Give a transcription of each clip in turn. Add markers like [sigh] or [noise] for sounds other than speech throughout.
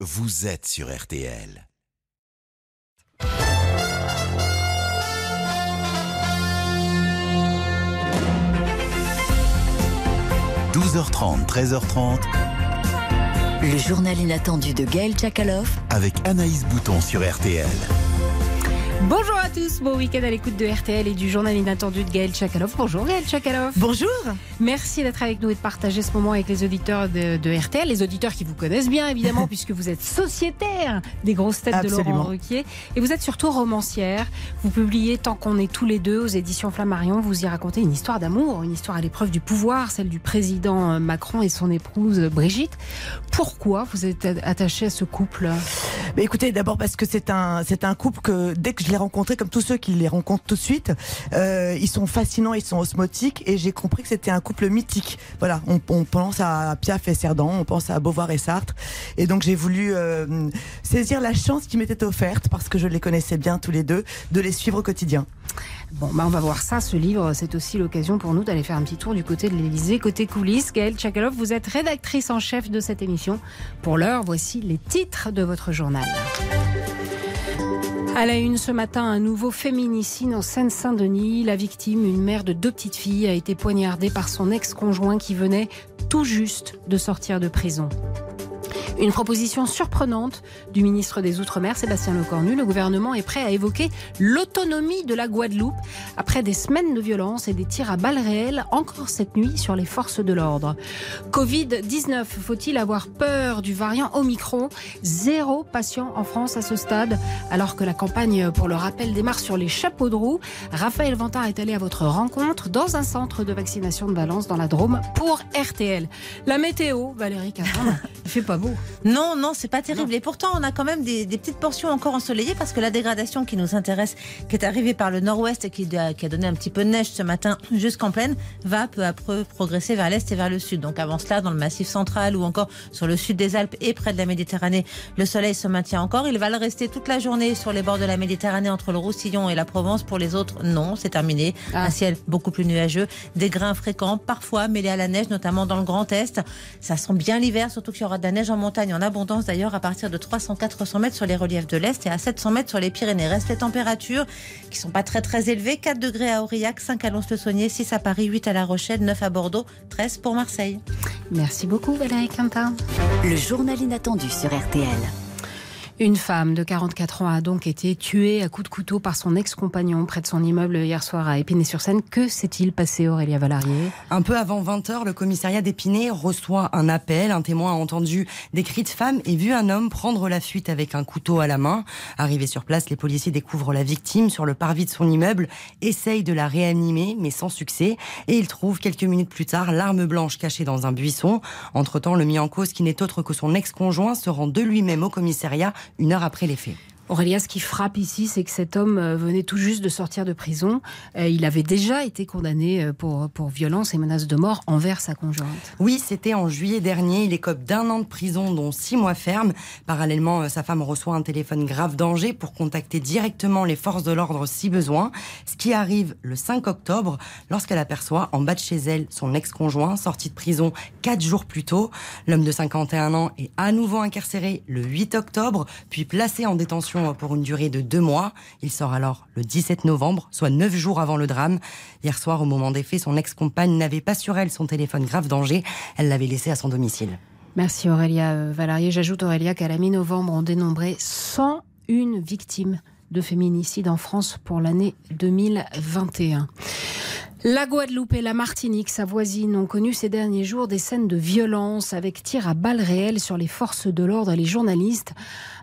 vous êtes sur RTL. « 12h30, 13h30, Le journal inattendu de Gaël Tchakaloff avec Anaïs Bouton sur RTL. Bonjour à tous, bon week-end à l'écoute de RTL et du journal inattendu de Gaël Chakalov. Bonjour Gaël Chakalov. Bonjour. Merci d'être avec nous et de partager ce moment avec les auditeurs de, de RTL, les auditeurs qui vous connaissent bien évidemment [laughs] puisque vous êtes sociétaire des grosses têtes de. Laurent Ruquier et vous êtes surtout romancière. Vous publiez Tant qu'on est tous les deux aux éditions Flammarion. Vous y racontez une histoire d'amour, une histoire à l'épreuve du pouvoir, celle du président euh, Macron et son épouse Brigitte. Pourquoi vous êtes attaché à ce couple? Mais écoutez, d'abord parce que c'est un, c'est un couple que dès que je l'ai rencontré, comme tous ceux qui les rencontrent tout de suite, euh, ils sont fascinants, ils sont osmotiques et j'ai compris que c'était un couple mythique. Voilà, on, pense à Piaf et Cerdan, on pense à Beauvoir et Sartre. Et donc j'ai voulu euh, saisir la chance qui m'était offerte, parce que je les connaissais bien tous les deux, de les suivre au quotidien. Bon, bah on va voir ça. Ce livre, c'est aussi l'occasion pour nous d'aller faire un petit tour du côté de l'Elysée, côté coulisses. Gaëlle Tchakalov, vous êtes rédactrice en chef de cette émission. Pour l'heure, voici les titres de votre journal. À la une ce matin, un nouveau féminicide en Seine-Saint-Denis. La victime, une mère de deux petites filles, a été poignardée par son ex-conjoint qui venait tout juste de sortir de prison. Une proposition surprenante du ministre des Outre-mer, Sébastien Lecornu. Le gouvernement est prêt à évoquer l'autonomie de la Guadeloupe après des semaines de violence et des tirs à balles réelles encore cette nuit sur les forces de l'ordre. Covid-19, faut-il avoir peur du variant Omicron? Zéro patient en France à ce stade, alors que la campagne pour le rappel démarre sur les chapeaux de roue. Raphaël Vantard est allé à votre rencontre dans un centre de vaccination de Valence dans la Drôme pour RTL. La météo, Valérie Caron, [laughs] il fait pas beau. Non, non, c'est pas terrible. Et pourtant, on a quand même des, des petites portions encore ensoleillées parce que la dégradation qui nous intéresse, qui est arrivée par le nord-ouest et qui, a- qui a donné un petit peu de neige ce matin jusqu'en plaine, va peu à peu progresser vers l'est et vers le sud. Donc avant cela, dans le massif central ou encore sur le sud des Alpes et près de la Méditerranée, le soleil se maintient encore. Il va le rester toute la journée sur les bords de la Méditerranée entre le Roussillon et la Provence. Pour les autres, non, c'est terminé. Ah. Un ciel beaucoup plus nuageux, des grains fréquents, parfois mêlés à la neige, notamment dans le Grand Est. Ça sent bien l'hiver, surtout qu'il y aura de la neige en montagne en abondance d'ailleurs à partir de 300-400 mètres sur les reliefs de l'Est et à 700 mètres sur les Pyrénées. Restent les températures qui sont pas très très élevées. 4 degrés à Aurillac, 5 à Lons-le-Saunier, 6 à Paris, 8 à La Rochelle, 9 à Bordeaux, 13 pour Marseille. Merci beaucoup Valérie Quintin. Le journal inattendu sur RTL. Une femme de 44 ans a donc été tuée à coups de couteau par son ex-compagnon près de son immeuble hier soir à Épinay-sur-Seine. Que s'est-il passé Aurélia Valarié Un peu avant 20h, le commissariat d'Épinay reçoit un appel. Un témoin a entendu des cris de femme et vu un homme prendre la fuite avec un couteau à la main. Arrivés sur place, les policiers découvrent la victime sur le parvis de son immeuble, essayent de la réanimer, mais sans succès. Et ils trouvent quelques minutes plus tard l'arme blanche cachée dans un buisson. Entre-temps, le mis en cause, qui n'est autre que son ex-conjoint, se rend de lui-même au commissariat une heure après les faits. Aurélia, ce qui frappe ici, c'est que cet homme euh, venait tout juste de sortir de prison. Euh, Il avait déjà été condamné euh, pour, pour violence et menaces de mort envers sa conjointe. Oui, c'était en juillet dernier. Il écope d'un an de prison, dont six mois ferme. Parallèlement, sa femme reçoit un téléphone grave danger pour contacter directement les forces de l'ordre si besoin. Ce qui arrive le 5 octobre, lorsqu'elle aperçoit en bas de chez elle son ex-conjoint, sorti de prison quatre jours plus tôt. L'homme de 51 ans est à nouveau incarcéré le 8 octobre, puis placé en détention pour une durée de deux mois. Il sort alors le 17 novembre, soit neuf jours avant le drame. Hier soir, au moment des faits, son ex-compagne n'avait pas sur elle son téléphone grave danger. Elle l'avait laissé à son domicile. Merci Aurélia euh, Valarié. J'ajoute Aurélia qu'à la mi-novembre, on dénombrait 101 victimes de féminicide en France pour l'année 2021. La Guadeloupe et la Martinique, sa voisine, ont connu ces derniers jours des scènes de violence avec tir à balles réelles sur les forces de l'ordre et les journalistes.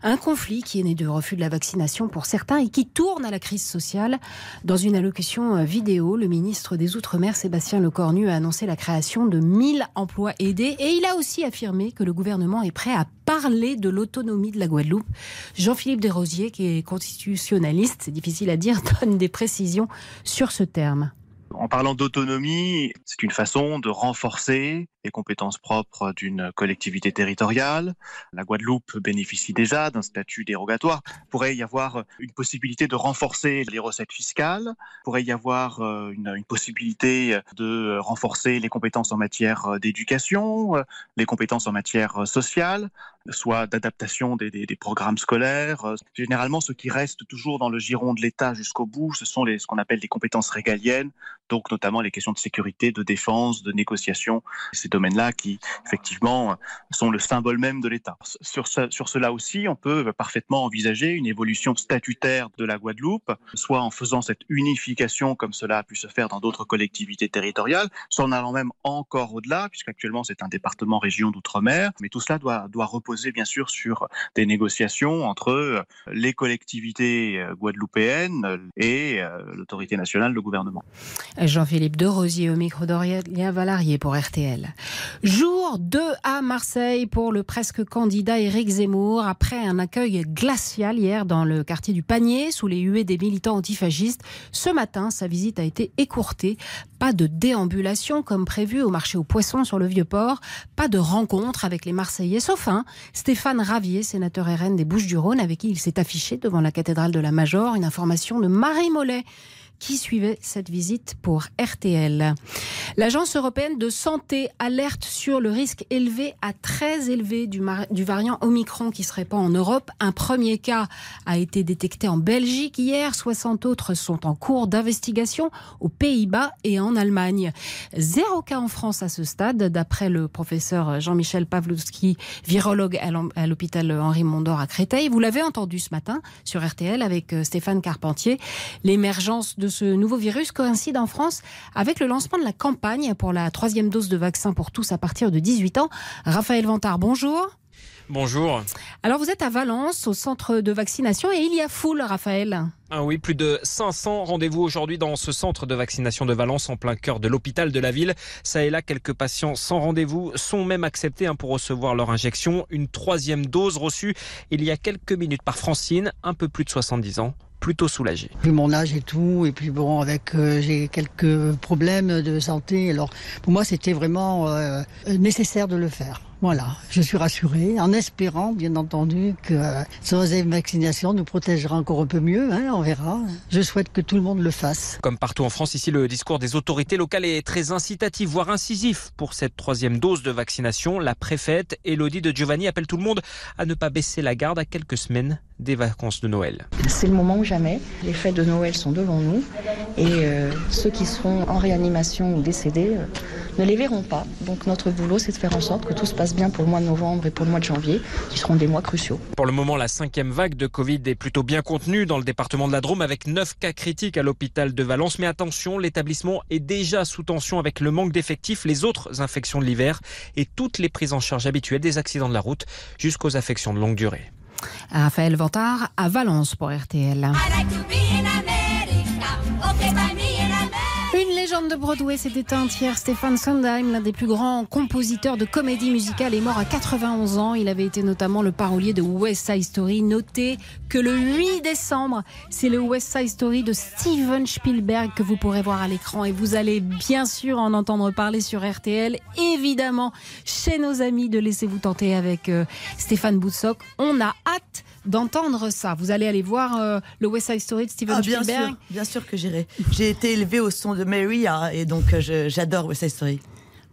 Un conflit qui est né du refus de la vaccination pour certains et qui tourne à la crise sociale. Dans une allocution vidéo, le ministre des Outre-mer, Sébastien Lecornu, a annoncé la création de 1000 emplois aidés et il a aussi affirmé que le gouvernement est prêt à parler de l'autonomie de la Guadeloupe. Jean-Philippe Desrosiers, qui est constitutionnaliste, c'est difficile à dire, [laughs] donne des précisions sur ce terme. En parlant d'autonomie, c'est une façon de renforcer les compétences propres d'une collectivité territoriale. La Guadeloupe bénéficie déjà d'un statut dérogatoire. Il pourrait y avoir une possibilité de renforcer les recettes fiscales. Il pourrait y avoir euh, une, possibilité de renforcer les compétences en matière d'éducation, euh, les compétences en matière sociale soit d'adaptation des, programmes scolaires. Généralement, ce qui reste toujours dans le giron de l'État jusqu'au bout, ce sont ce qu'on appelle les compétences régaliennes, donc notamment les questions de sécurité, de défense, de négociation, ces domaines-là qui, effectivement, sont le symbole même de l'État. Sur, sur cela aussi, on peut parfaitement envisager une évolution statutaire de la Guadeloupe, soit en faisant cette unification comme cela a pu se faire dans d'autres collectivités territoriales, soit en allant même encore au-delà, puisqu'actuellement c'est un département région d'outre-mer, mais tout cela doit, doit reposer bien sûr sur des négociations entre euh, les collectivités euh, guadeloupéennes euh, et l'autorité nationale, le gouvernement. Jean-Philippe de Rosier au micro d'Aurélien Valarié pour RTL. Jour 2 à Marseille pour le presque candidat Éric Zemmour après un accueil glacial hier dans le quartier du Panier sous les huées des militants antifascistes. Ce matin, sa visite a été écourtée. Pas de déambulation comme prévu au marché aux poissons sur le Vieux-Port. Pas de rencontre avec les Marseillais, sauf un, Stéphane Ravier, sénateur RN des Bouches-du-Rhône, avec qui il s'est affiché devant la cathédrale de la Major. Une information de Marie Mollet qui suivait cette visite pour RTL. L'Agence européenne de santé alerte sur le risque élevé à très élevé du, variant Omicron qui se répand en Europe. Un premier cas a été détecté en Belgique hier. 60 autres sont en cours d'investigation aux Pays-Bas et en Allemagne. Zéro cas en France à ce stade, d'après le professeur Jean-Michel Pawlowski, virologue à l'hôpital Henri Mondor à Créteil. Vous l'avez entendu ce matin sur RTL avec euh, Stéphane Carpentier. L'émergence de ce nouveau virus coïncide en France avec le lancement de la campagne pour la troisième dose de vaccin tous à partir de 18 ans. Raphaël Vantard, bonjour. Bonjour. Alors vous êtes à Valence, au centre de vaccination, et il y a foule, Raphaël. Ah oui, plus de 500 rendez-vous aujourd'hui dans ce centre de vaccination de Valence, en plein cœur de l'hôpital de la ville. Ça et là, quelques patients sans rendez-vous sont même acceptés hein, pour recevoir leur injection. Une troisième dose reçue il y a quelques minutes par Francine, un peu plus de 70 ans plutôt soulagé. Vu mon âge et tout, et puis bon, avec euh, j'ai quelques problèmes de santé, alors pour moi c'était vraiment euh, nécessaire de le faire. Voilà, je suis rassurée, en espérant, bien entendu, que sans vaccination nous protégera encore un peu mieux. Hein, on verra. Je souhaite que tout le monde le fasse. Comme partout en France, ici, le discours des autorités locales est très incitatif, voire incisif pour cette troisième dose de vaccination. La préfète Elodie de Giovanni appelle tout le monde à ne pas baisser la garde à quelques semaines des vacances de Noël. C'est le moment ou jamais. Les fêtes de Noël sont devant nous et euh, ceux qui seront en réanimation ou décédés euh, ne les verront pas. Donc notre boulot, c'est de faire en sorte que tout se passe bien pour le mois de novembre et pour le mois de janvier, qui seront des mois cruciaux. Pour le moment, la cinquième vague de Covid est plutôt bien contenue dans le département de la Drôme avec 9 cas critiques à l'hôpital de Valence. Mais attention, l'établissement est déjà sous tension avec le manque d'effectifs, les autres infections de l'hiver et toutes les prises en charge habituelles des accidents de la route jusqu'aux affections de longue durée. Raphaël Vantard à Valence pour RTL. Une de Broadway s'est éteinte hier. Stéphane Sondheim, l'un des plus grands compositeurs de comédie musicale, est mort à 91 ans. Il avait été notamment le parolier de West Side Story. Notez que le 8 décembre, c'est le West Side Story de Steven Spielberg que vous pourrez voir à l'écran. Et vous allez bien sûr en entendre parler sur RTL. Évidemment, chez nos amis de Laissez-vous tenter avec euh, Stéphane Boutsock. On a hâte d'entendre ça. Vous allez aller voir euh, le West Side Story de Steven ah, bien Spielberg sûr, Bien sûr que j'irai. J'ai été élevée au son de Mary hein, et donc euh, j'adore West Side Story.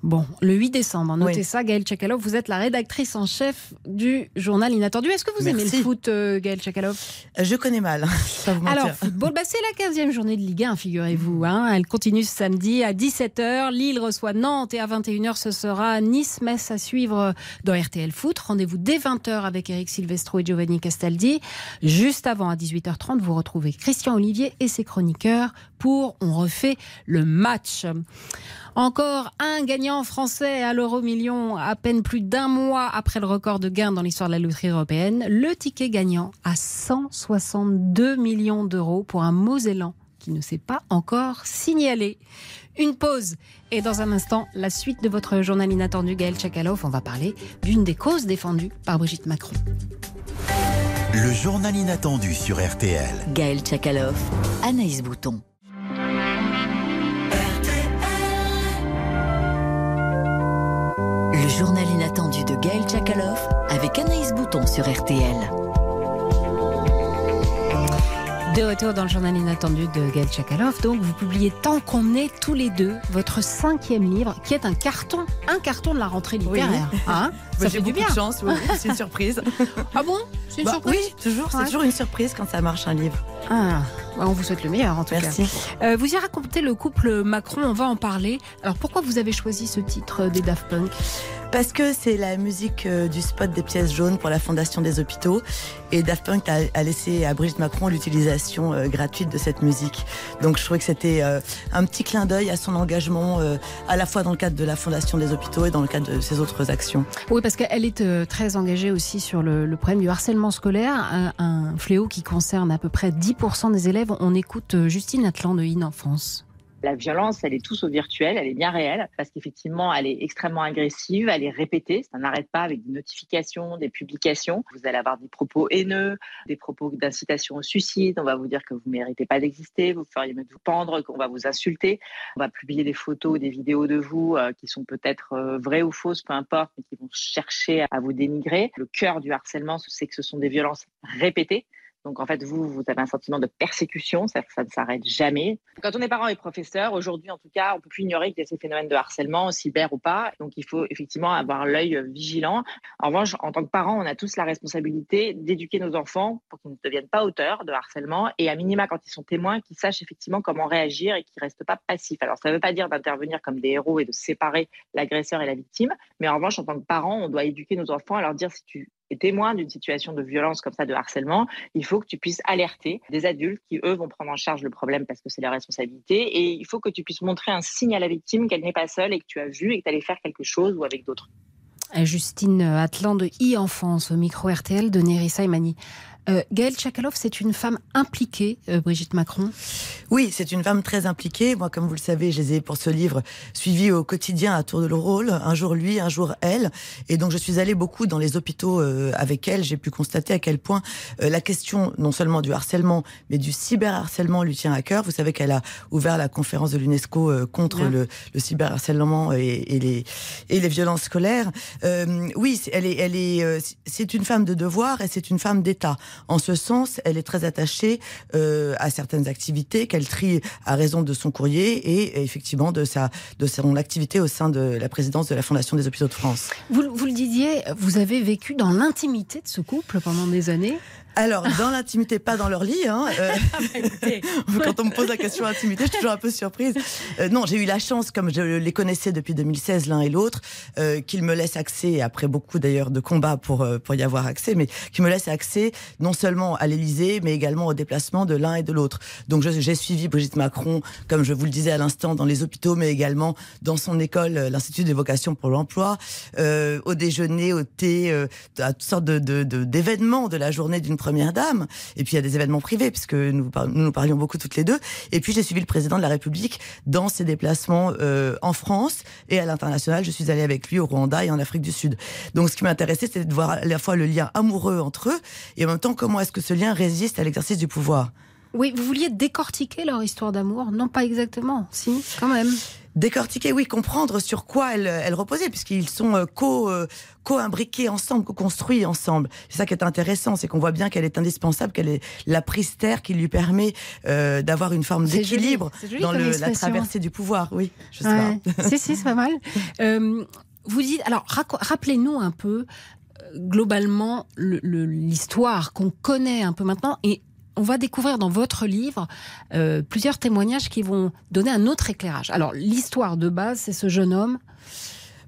Bon, le 8 décembre, notez oui. ça, Gaëlle Tchakalov, vous êtes la rédactrice en chef du journal Inattendu. Est-ce que vous Merci. aimez le foot, euh, Gaëlle Tchakalov? Je connais mal, [laughs] ça vous Alors, football, bah, c'est la 15e journée de Ligue 1, figurez-vous. Hein. Elle continue ce samedi à 17h. Lille reçoit Nantes et à 21h, ce sera Nice-Metz à suivre dans RTL Foot. Rendez-vous dès 20h avec Eric Silvestro et Giovanni Castaldi. Juste avant, à 18h30, vous retrouvez Christian Olivier et ses chroniqueurs pour On refait le match. Encore un gagnant français à l'euro million à peine plus d'un mois après le record de gains dans l'histoire de la loterie européenne. Le ticket gagnant à 162 millions d'euros pour un Mosellan qui ne s'est pas encore signalé. Une pause et dans un instant, la suite de votre journal inattendu Gaël Tchakalov. On va parler d'une des causes défendues par Brigitte Macron. Le journal inattendu sur RTL. Gaël Tchakalov, Anaïs Bouton. Journal inattendu de Gaël Tchakaloff avec Anaïs Bouton sur RTL. De retour dans le journal inattendu de Gaël Tchakaloff. Donc, vous publiez Tant qu'on est tous les deux, votre cinquième livre, qui est un carton, un carton de la rentrée littéraire. Hein [laughs] Ça fait du bien. De chance, oui, c'est une surprise. [laughs] ah bon? C'est une bah, surprise? Oui, toujours. C'est toujours une surprise quand ça marche un livre. Ah, on vous souhaite le meilleur en tout Merci. cas. Euh, vous y racontez le couple Macron, on va en parler. Alors pourquoi vous avez choisi ce titre des Daft Punk? Parce que c'est la musique euh, du spot des pièces jaunes pour la Fondation des hôpitaux. Et Daft Punk a, laissé à Brigitte Macron l'utilisation euh, gratuite de cette musique. Donc je trouvais que c'était euh, un petit clin d'œil à son engagement, à la fois dans le cadre de la Fondation des hôpitaux et dans le cadre de ses autres actions. Oui, parce qu'elle est très engagée aussi sur le, problème du harcèlement scolaire, un, fléau qui concerne à peu près 10% des élèves. On écoute Justine Atlan de In-Enfance. La violence, elle est tous au virtuel, elle est bien réelle, parce qu'effectivement, elle est extrêmement agressive, elle est répétée, ça n'arrête pas avec des notifications, des publications. Vous allez avoir des propos haineux, des propos d'incitation au suicide, on va vous dire que vous ne méritez pas d'exister, vous feriez mieux de vous pendre, qu'on va vous insulter. On va publier des photos, des vidéos de vous euh, qui sont peut-être euh, vraies ou fausses, peu importe, mais qui vont chercher à vous dénigrer. Le cœur du harcèlement, c'est que ce sont des violences répétées. Donc en fait, vous, vous avez un sentiment de persécution, ça, ça ne s'arrête jamais. Quand on est parent et professeur, aujourd'hui en tout cas, on peut plus ignorer qu'il y a ces phénomènes de harcèlement, cyber ou pas. Donc il faut effectivement avoir l'œil vigilant. En revanche, en tant que parent, on a tous la responsabilité d'éduquer nos enfants pour qu'ils ne deviennent pas auteurs de harcèlement et à minima quand ils sont témoins, qu'ils sachent effectivement comment réagir et qu'ils restent pas passifs. Alors ça ne veut pas dire d'intervenir comme des héros et de séparer l'agresseur et la victime, mais en revanche, en tant que parent, on doit éduquer nos enfants à leur dire si tu es témoin d'une situation de violence comme ça, de harcèlement, il faut que tu puisses alerter des adultes qui, eux, vont prendre en charge le problème parce que c'est leur responsabilité. Et il faut que tu puisses montrer un signe à la victime qu'elle n'est pas seule et que tu as vu et que tu allais faire quelque chose ou avec d'autres. Justine Atlan de e-enfance au micro RTL de Nerissa Imani. Euh, Gaëlle Tchakaloff, c'est une femme impliquée, euh, Brigitte Macron? Oui, c'est une femme très impliquée. Moi, comme vous le savez, je les ai, pour ce livre, suivi au quotidien à tour de rôle. Un jour lui, un jour elle. Et donc, je suis allée beaucoup dans les hôpitaux euh, avec elle. J'ai pu constater à quel point la question, non seulement du harcèlement, mais du cyberharcèlement lui tient à cœur. Vous savez qu'elle a ouvert la conférence de l'UNESCO contre le, le, cyberharcèlement et, et, les, et les violences scolaires. oui, elle est, elle est, c'est une femme de devoir et c'est une femme d'État. En ce sens, elle est très attachée euh, à certaines activités qu'elle trie à raison de son courrier et effectivement de sa de son activité au sein de la présidence de la Fondation des Hôpitaux de France. Vous, vous le disiez, vous avez vécu dans l'intimité de ce couple pendant des années. Alors, dans l'intimité, pas dans leur lit. Hein, euh, [laughs] [laughs] quand on me pose la question intimité, je suis toujours un peu surprise. Euh, non, j'ai eu la chance, comme je les connaissais depuis 2016 l'un et l'autre, euh, qu'ils me laissent accès, après beaucoup d'ailleurs de combats pour, euh, pour y avoir accès, mais qu'ils me laissent accès non seulement à l'Élysée, mais également au déplacement de l'un et de l'autre. Donc j'ai suivi Brigitte Macron, comme je vous le disais à l'instant, dans les hôpitaux, mais également dans son école, l'Institut des vocations pour l'emploi, au déjeuner, au thé, à toutes sortes d'événements de, de, de la journée d'une première dame. Et puis il y a des événements privés, puisque nous nous, parlions beaucoup toutes les deux. Et puis j'ai suivi le président de la République dans ses déplacements euh, en France et à l'international. Je suis allée avec lui au Rwanda et en Afrique du Sud. Donc ce qui m'intéressait, c'était de voir à la fois le lien amoureux entre eux et en même temps comment est-ce que ce lien résiste à l'exercice du pouvoir? Oui, vous vouliez décortiquer leur histoire d'amour? Non, pas exactement. Si, quand même décortiquer, oui, comprendre sur quoi elle, elle reposait, puisqu'ils sont euh, co, euh, co-imbriqués ensemble, co-construits ensemble. C'est ça qui est intéressant, c'est qu'on voit bien qu'elle est indispensable, qu'elle est la prise terre qui lui permet euh, d'avoir une forme d'équilibre dans le, la traversée du pouvoir. Oui, je sais pas. si, si, c'est pas mal. [laughs] vous dites, alors rappelez-nous un peu globalement l'histoire qu'on connaît un peu maintenant et on va découvrir dans votre livre euh, plusieurs témoignages qui vont donner un autre éclairage. Alors, l'histoire de base, c'est ce jeune homme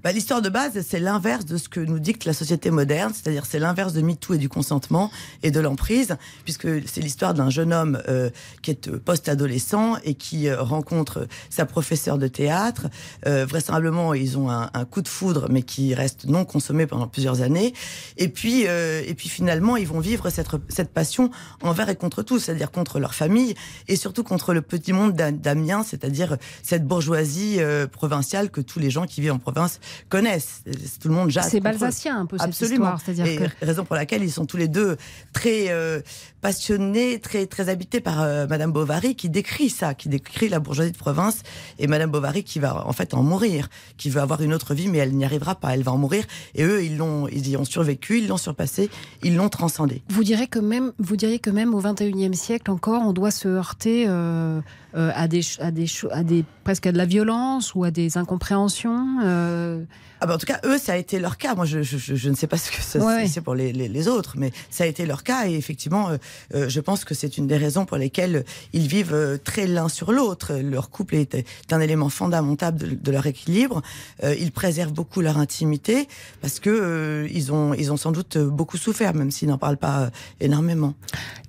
bah, L'histoire de base, c'est l'inverse de ce que nous dicte la société moderne, c'est-à-dire c'est l'inverse de MeToo et du consentement et de l'emprise, puisque c'est l'histoire d'un jeune homme euh, qui est euh, post-adolescent et qui euh, rencontre sa professeure de théâtre. Euh, vraisemblablement, ils ont un, un, coup de foudre, mais qui reste non consommé pendant plusieurs années. Et puis, euh, et puis finalement, ils vont vivre cette, cette passion envers et contre tout, c'est-à-dire contre leur famille et surtout contre le petit monde d'Amiens, c'est-à-dire cette bourgeoisie provinciale que tous les gens qui vivent en province connaissent. Tout le monde jase. C'est balsacien un peu cette Absolument. histoire. C'est-à-dire Et que raison pour laquelle ils sont tous les deux très euh, passionnés, très très habités par euh, Madame Bovary qui décrit ça, qui décrit la bourgeoisie de province et Madame Bovary qui va en fait en mourir, qui veut avoir une autre vie mais elle n'y arrivera pas, elle va en mourir. Et eux ils l'ont, ils y ont survécu, ils l'ont surpassé, ils l'ont transcendé. vous diriez que même, vous diriez que même au 21e siècle encore, on doit se heurter euh, euh, à des, à des, à des, presque à de la violence ou à des incompréhensions. euh, Ah bah en tout cas, eux, ça a été leur cas. Moi, je, je, je- ne sais pas ce que ça Ouais, c'est pour les, les, les autres, mais ça a été leur cas. Et effectivement, euh, euh, je pense que c'est une des raisons pour lesquelles ils vivent euh, très l'un sur l'autre. Leur couple est, est un élément fondamental de, de leur équilibre. Euh, ils préservent beaucoup leur intimité parce que euh, ils ont, ils ont sans doute beaucoup souffert, même s'ils n'en parlent pas énormément.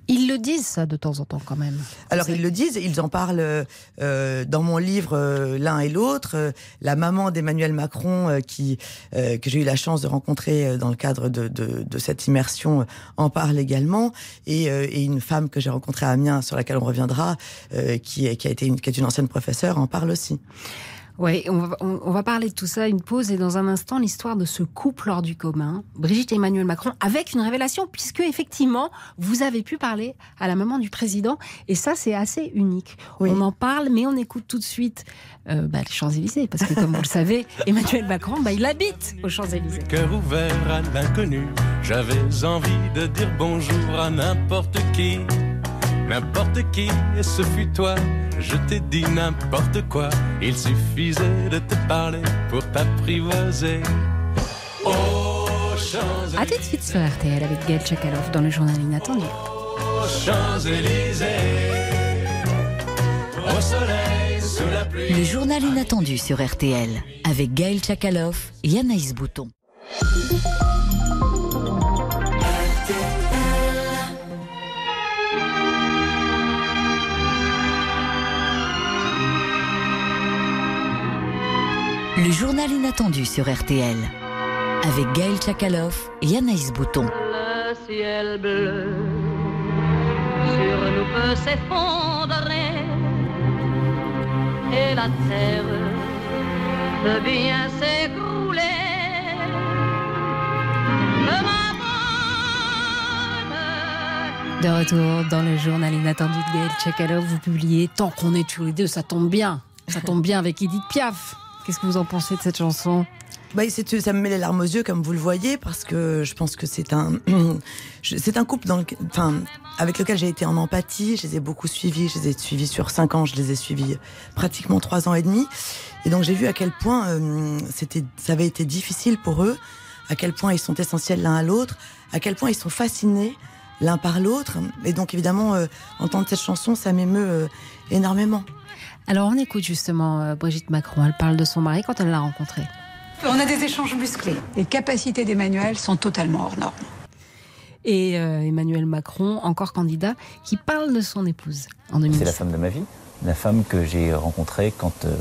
Ils le disent ça de temps en temps quand même. Alors ils le disent, ils en parlent euh, dans mon livre euh, l'un et l'autre. Euh, la maman d'Emmanuel Macron, euh, qui que j'ai eu la chance de rencontrer dans le cadre de, de, de cette immersion, en parle également. Et, et une femme que j'ai rencontrée à Amiens, sur laquelle on reviendra, qui, qui a été une, qui est une ancienne professeure, en parle aussi. Oui, on va, on, on va parler de tout ça, une pause et dans un instant l'histoire de ce couple hors du commun, Brigitte et Emmanuel Macron, avec une révélation, puisque effectivement vous avez pu parler à la maman du président et ça c'est assez unique. On en parle, mais on écoute tout de suite euh, bah, les Champs-Élysées, parce que comme vous le savez, [laughs] Emmanuel Macron, bah, il habite aux Champs-Élysées. Cœur ouvert à l'inconnu, j'avais envie de dire bonjour à n'importe qui. N'importe qui, et ce fut toi. Je t'ai dit n'importe quoi. Il suffisait de te parler pour t'apprivoiser. Oh. À tout de suite sur RTL avec Gaël Chakalov dans le journal inattendu. Champs-Élysées. Au soleil, sous la pluie. Le journal inattendu sur RTL avec Gaël Tchakaloff et Anaïs Bouton. Le journal inattendu sur RTL avec Gaël Tchakaloff et Anaïs Bouton. Le ciel bleu sur nous peut s'effondrer et la terre peut bien s'écrouler. De retour dans le journal inattendu de Gaël Tchakalov, vous publiez Tant qu'on est tous les deux, ça tombe bien. Ça tombe bien avec Edith Piaf. Qu'est-ce que vous en pensez de cette chanson? Bah, ça me met les larmes aux yeux, comme vous le voyez, parce que je pense que c'est un, [clears throat] c'est un couple dans lequel- enfin, avec lequel j'ai été en empathie. Je les ai beaucoup suivis. Je les ai suivis sur cinq ans. Je les ai suivis pratiquement trois ans et demi. Et donc j'ai vu à quel point euh, c'était, ça avait été difficile pour eux, à quel point ils sont essentiels l'un à l'autre, à quel point ils sont fascinés l'un par l'autre. Et donc évidemment, euh, entendre cette chanson, ça m'émeut euh, énormément. Alors on écoute justement euh, Brigitte Macron. Elle parle de son mari quand elle l'a rencontré. On a des échanges musclés. Les capacités d'Emmanuel sont totalement hors normes. Et euh, Emmanuel Macron, encore candidat, qui parle de son épouse en 2010. C'est la femme de ma vie, la femme que j'ai rencontrée quand euh,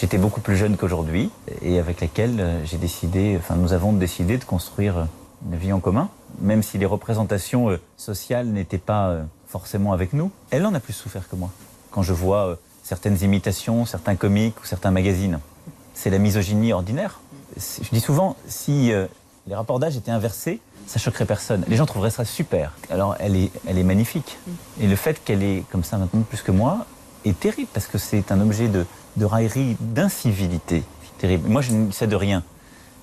j'étais beaucoup plus jeune qu'aujourd'hui et avec laquelle j'ai décidé, enfin nous avons décidé de construire une vie en commun, même si les représentations euh, sociales n'étaient pas euh, forcément avec nous. Elle en a plus souffert que moi. Quand je vois euh, certaines imitations, certains comiques ou certains magazines, c'est la misogynie ordinaire. Je dis souvent, si euh, les rapports d'âge étaient inversés, ça choquerait personne. Les gens trouveraient ça super. Alors elle est, elle est magnifique. Et le fait qu'elle est comme ça maintenant plus que moi est terrible parce que c'est un objet de, raillerie, d'incivilité. Terrible. Moi, je ne sais de rien.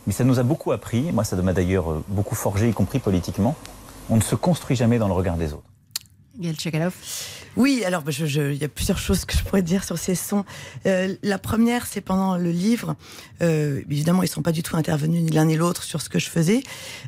Mais ça nous a beaucoup appris. Moi, ça m'a d'ailleurs euh, beaucoup forgé, y compris politiquement. On ne se construit jamais dans le regard des autres. Gaël Tchakalov. Oui, alors bah, je- je- il y a plusieurs choses que je pourrais dire sur ces sons. Euh, la première, c'est pendant le livre. Euh, évidemment, ils sont pas du tout intervenus ni l'un ni l'autre sur ce que je faisais.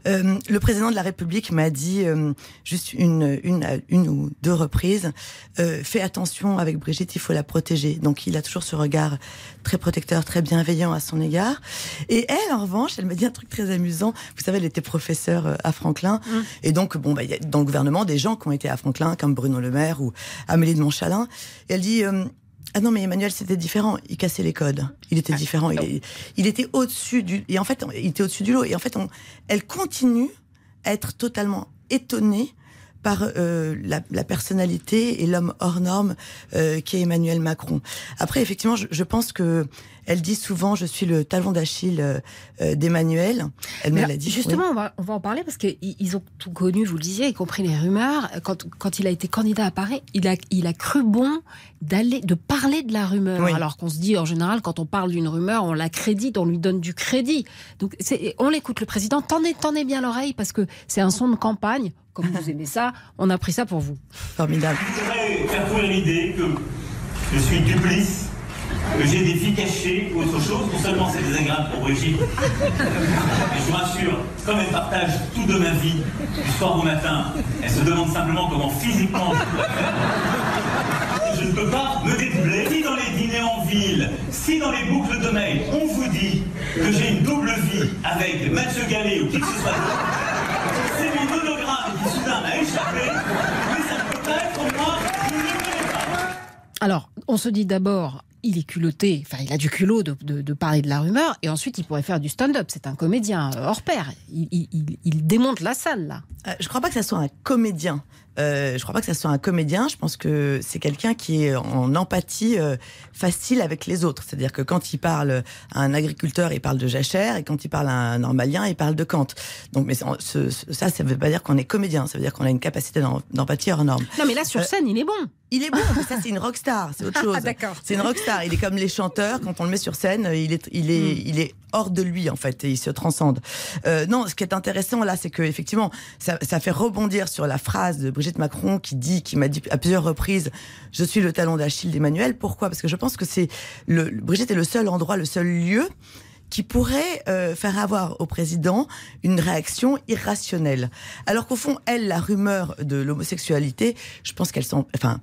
Euh, le président de la République m'a dit euh, juste une, une, une ou deux reprises euh, fais attention avec Brigitte, il faut la protéger. Donc, il a toujours ce regard très protecteur, très bienveillant à son égard. Et elle, en revanche, elle m'a dit un truc très amusant. Vous savez, elle était professeure euh, à Franklin, et donc bon, bah, il y a dans le gouvernement des gens qui ont été à Franklin, comme Bruno Le Maire ou Amélie de Montchalin. Et elle dit euh, ah non mais Emmanuel c'était différent, il cassait les codes, il était différent, il, il était au-dessus du et en fait il était au-dessus du lot. Et en fait on, elle continue à être totalement étonnée par euh, la, la personnalité et l'homme hors norme euh, qui est Emmanuel Macron. Après effectivement je, je pense que Elle dit souvent je suis le talon d'Achille euh, euh, d'Emmanuel. Elle me l'a dit. Justement, oui. on, va, on va en parler parce qu'ils ils ont tout connu, vous le disiez, y compris les rumeurs. Quand, quand il a été candidat à Paris, il a, il a cru bon d'aller, de parler de la rumeur. Oui. Alors qu'on se dit, en général, quand on parle d'une rumeur, on la crédite, on lui donne du crédit. Donc, on l'écoute, le président. Tendez, tendez bien l'oreille parce que c'est un son de campagne. Comme vous aimez ça, on a pris ça pour vous. Formidable. Je voudrais faire courir l'idée que je suis duplice, que j'ai des vies cachées ou autre chose. Non seulement c'est désagréable pour Brigitte, mais je vous rassure, comme elle partage tout de ma vie, du soir au matin, elle se demande simplement comment physiquement je peux la faire. Je ne peux pas me dédoubler. Si dans les dîners en ville, si dans les boucles de mail, on vous dit que j'ai une double vie avec Mathieu Gallet ou qui que ce soit d'autre, Alors, on se dit d'abord, il est culotté, enfin, il a du culot de, parler de la rumeur, et ensuite, il pourrait faire du stand-up. C'est un comédien euh, hors pair. Il démonte la salle, là. Euh, je crois pas que ça soit un comédien. Euh, je crois pas que ça soit un comédien. Je pense que c'est quelqu'un qui est en empathie euh, facile avec les autres. C'est-à-dire que quand il parle à un agriculteur, il parle de jachère, et quand il parle à un normalien, il parle de Kant. Donc, mais c'est- ce- ce- ça, ça veut pas dire qu'on est comédien. Ça veut dire qu'on a une capacité d'em- d'empathie hors norme. Non, mais là, sur Euh, scène, il est bon. Il est bon, mais ça c'est une rockstar, c'est autre chose. Ah, d'accord. C'est une rockstar. Il est comme les chanteurs, quand on le met sur scène, il est, il est, il est hors de lui en fait, et il se transcende. Euh, non, ce qui est intéressant là, c'est que effectivement, ça, ça fait rebondir sur la phrase de Brigitte Macron qui dit, qui m'a dit à plusieurs reprises, je suis le talon d'Achille d'Emmanuel. Pourquoi? Parce que je pense que c'est le Brigitte est le seul endroit, le seul lieu qui pourrait euh, faire avoir au président une réaction irrationnelle. Alors qu'au fond, elle, la rumeur de l'homosexualité, je pense qu'elle s'en... Enfin,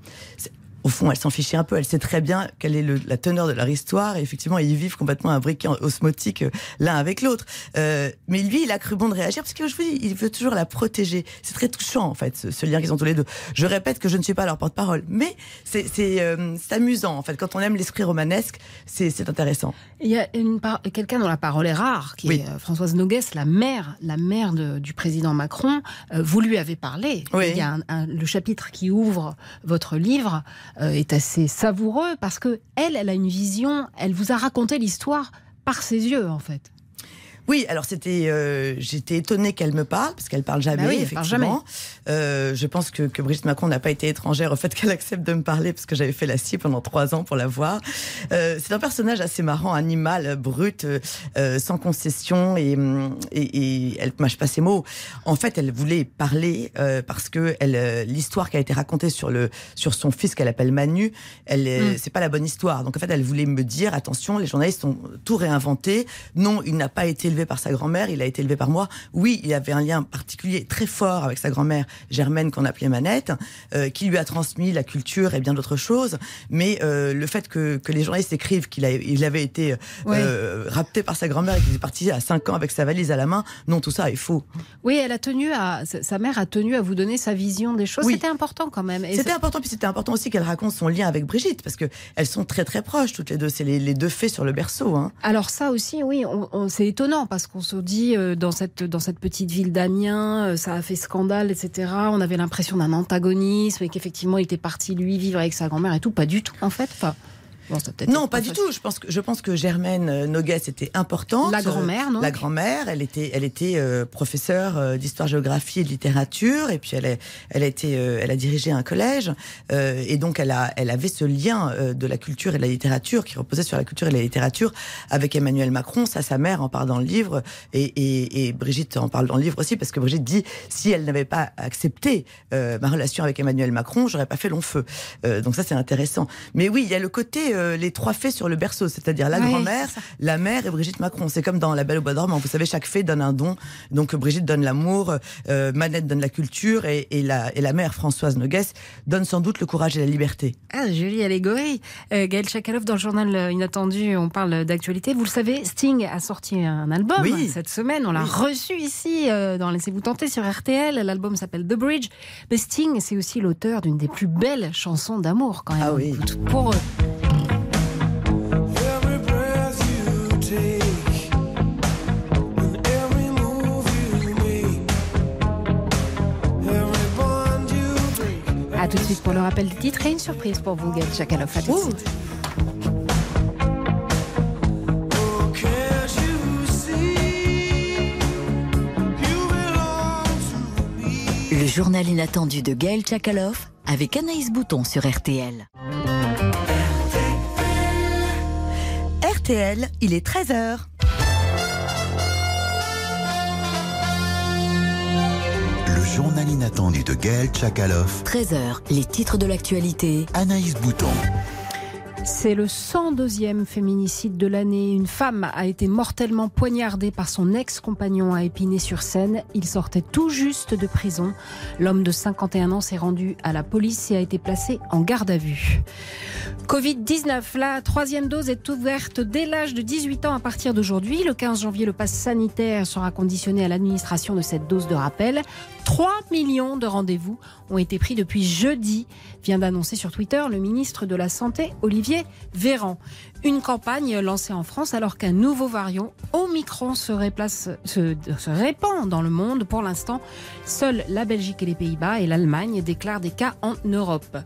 au fond, elle s'en fichait un peu. Elle sait très bien quelle est le- la teneur de leur histoire. Et effectivement, ils vivent complètement imbriqués en osmotique euh, l'un avec l'autre. Euh, mais lui, il a cru bon de réagir parce que je vous dis, il veut toujours la protéger. C'est très touchant, en fait, ce, ce lien qu'ils ont tous les deux. Je répète que je ne suis pas leur porte-parole, mais c'est euh, amusant, en fait. Quand on aime l'esprit romanesque, c'est intéressant. Il y a par- quelqu'un dont la parole est rare, qui est Françoise Nogues, la mère, la mère de- du président Macron. Vous lui avez parlé. Oui. Il y a un- un- le chapitre qui ouvre votre livre est assez savoureux parce que elle, elle a une vision. Elle vous a raconté l'histoire par ses yeux, en fait. Oui, alors c'était, euh, j'étais étonnée qu'elle me parle parce qu'elle parle jamais, Bah oui, elle parle effectivement. Euh, je pense que, que Brigitte Macron n'a pas été étrangère au fait qu'elle accepte de me parler parce que j'avais fait la scie pendant trois ans pour la voir. Euh, c'est un personnage assez marrant, animal, brut, euh, euh, sans concession et, hum, et, et elle mâche pas ses mots. En fait, elle voulait parler euh, parce que elle, l'histoire qui a été racontée sur le sur son fils qu'elle appelle Manu, elle, euh, Mm. c'est pas la bonne histoire. Donc en fait, elle voulait me dire attention, les journalistes ont tout réinventé. Non, il n'a pas été élevé par sa grand-mère, il a été élevé par moi. Oui, il avait un lien particulier très fort avec sa grand-mère Germaine qu'on appelait Manette, euh, qui lui a transmis la culture et bien d'autres choses. Mais euh, le fait que, que les journalistes écrivent qu'il il avait été euh, rapté par sa grand-mère et qu'il est parti à 5 ans avec sa valise à la main, non, tout ça est faux. Oui, elle a tenu à sa mère a tenu à vous donner sa vision des choses. Oui. C'était important quand même. C'était important, puis c'était important aussi qu'elle raconte son lien avec Brigitte, parce que elles sont très très proches toutes les deux. C'est les, les deux fées sur le berceau. Hein. Alors ça aussi, oui, c'est étonnant parce qu'on se dit euh, dans cette dans cette petite ville d'Amiens, euh, ça a fait scandale, etc. On avait l'impression d'un antagonisme et qu'effectivement, il était parti lui vivre avec sa grand-mère et tout. Pas du tout, en fait. Enfin, bon, ça peut-être Non, pas du tout. Je pense que je pense que Germaine euh, Noguès était importante. La grand-mère, Euh, non La grand-mère, elle était, elle était euh, professeure euh, d'histoire-géographie et de littérature, et puis elle, est, elle a été, euh, elle a dirigé un collège, euh, et donc elle a, elle avait ce lien euh, de la culture et de la littérature qui reposait sur la culture et la littérature avec Emmanuel Macron. Ça, sa mère en parle dans le livre, et, et, et Brigitte en parle dans le livre aussi, parce que Brigitte dit si elle n'avait pas accepté euh, ma relation avec Emmanuel Macron, j'aurais pas fait long feu. Euh, donc ça, c'est intéressant. Mais oui, il y a le côté euh, les trois fées sur le berceau, c'est-à-dire la grand-mère, la mère et Brigitte Macron. C'est comme dans La Belle au Bois dormant. Vous savez, chaque fée donne un don. Donc Brigitte donne l'amour, euh, Manette donne la culture et, et la, et la mère Françoise Noguès donne sans doute le courage et la liberté. Ah, jolie allégorie. Euh, Gaël Chakalov, dans le journal euh, Inattendu, on parle d'actualité. Vous le savez, Sting a sorti un album Oui. cette semaine. On l'a reçu ici dans Laissez-vous tenter sur RTL. L'album s'appelle The Bridge. Mais Sting, c'est aussi l'auteur d'une des plus belles chansons d'amour quand même. Ah oui. Pour eux. A tout de suite pour le rappel des titres et une surprise pour vous, Gaël Chakalov. À tout de suite. Le journal inattendu de Gaël Tchakaloff avec Anaïs Bouton sur RTL. RTL, il est 13h. Journal inattendu de Gaël Tchakaloff. 13h, les titres de l'actualité. Anaïs Bouton. C'est le 102e féminicide de l'année. Une femme a été mortellement poignardée par son ex-compagnon à Épinay-sur-Seine. Il sortait tout juste de prison. L'homme de 51 ans s'est rendu à la police et a été placé en garde à vue. Covid-19, la troisième dose est ouverte dès l'âge de 18 ans à partir d'aujourd'hui. Le 15 janvier, le pass sanitaire sera conditionné à l'administration de cette dose de rappel. 3 millions de rendez-vous ont été pris depuis jeudi, vient d'annoncer sur Twitter le ministre de la Santé, Olivier Véran. Une campagne lancée en France alors qu'un nouveau variant Omicron se, répand dans le monde. Pour l'instant, seuls la Belgique et les Pays-Bas et l'Allemagne déclarent des cas en Europe.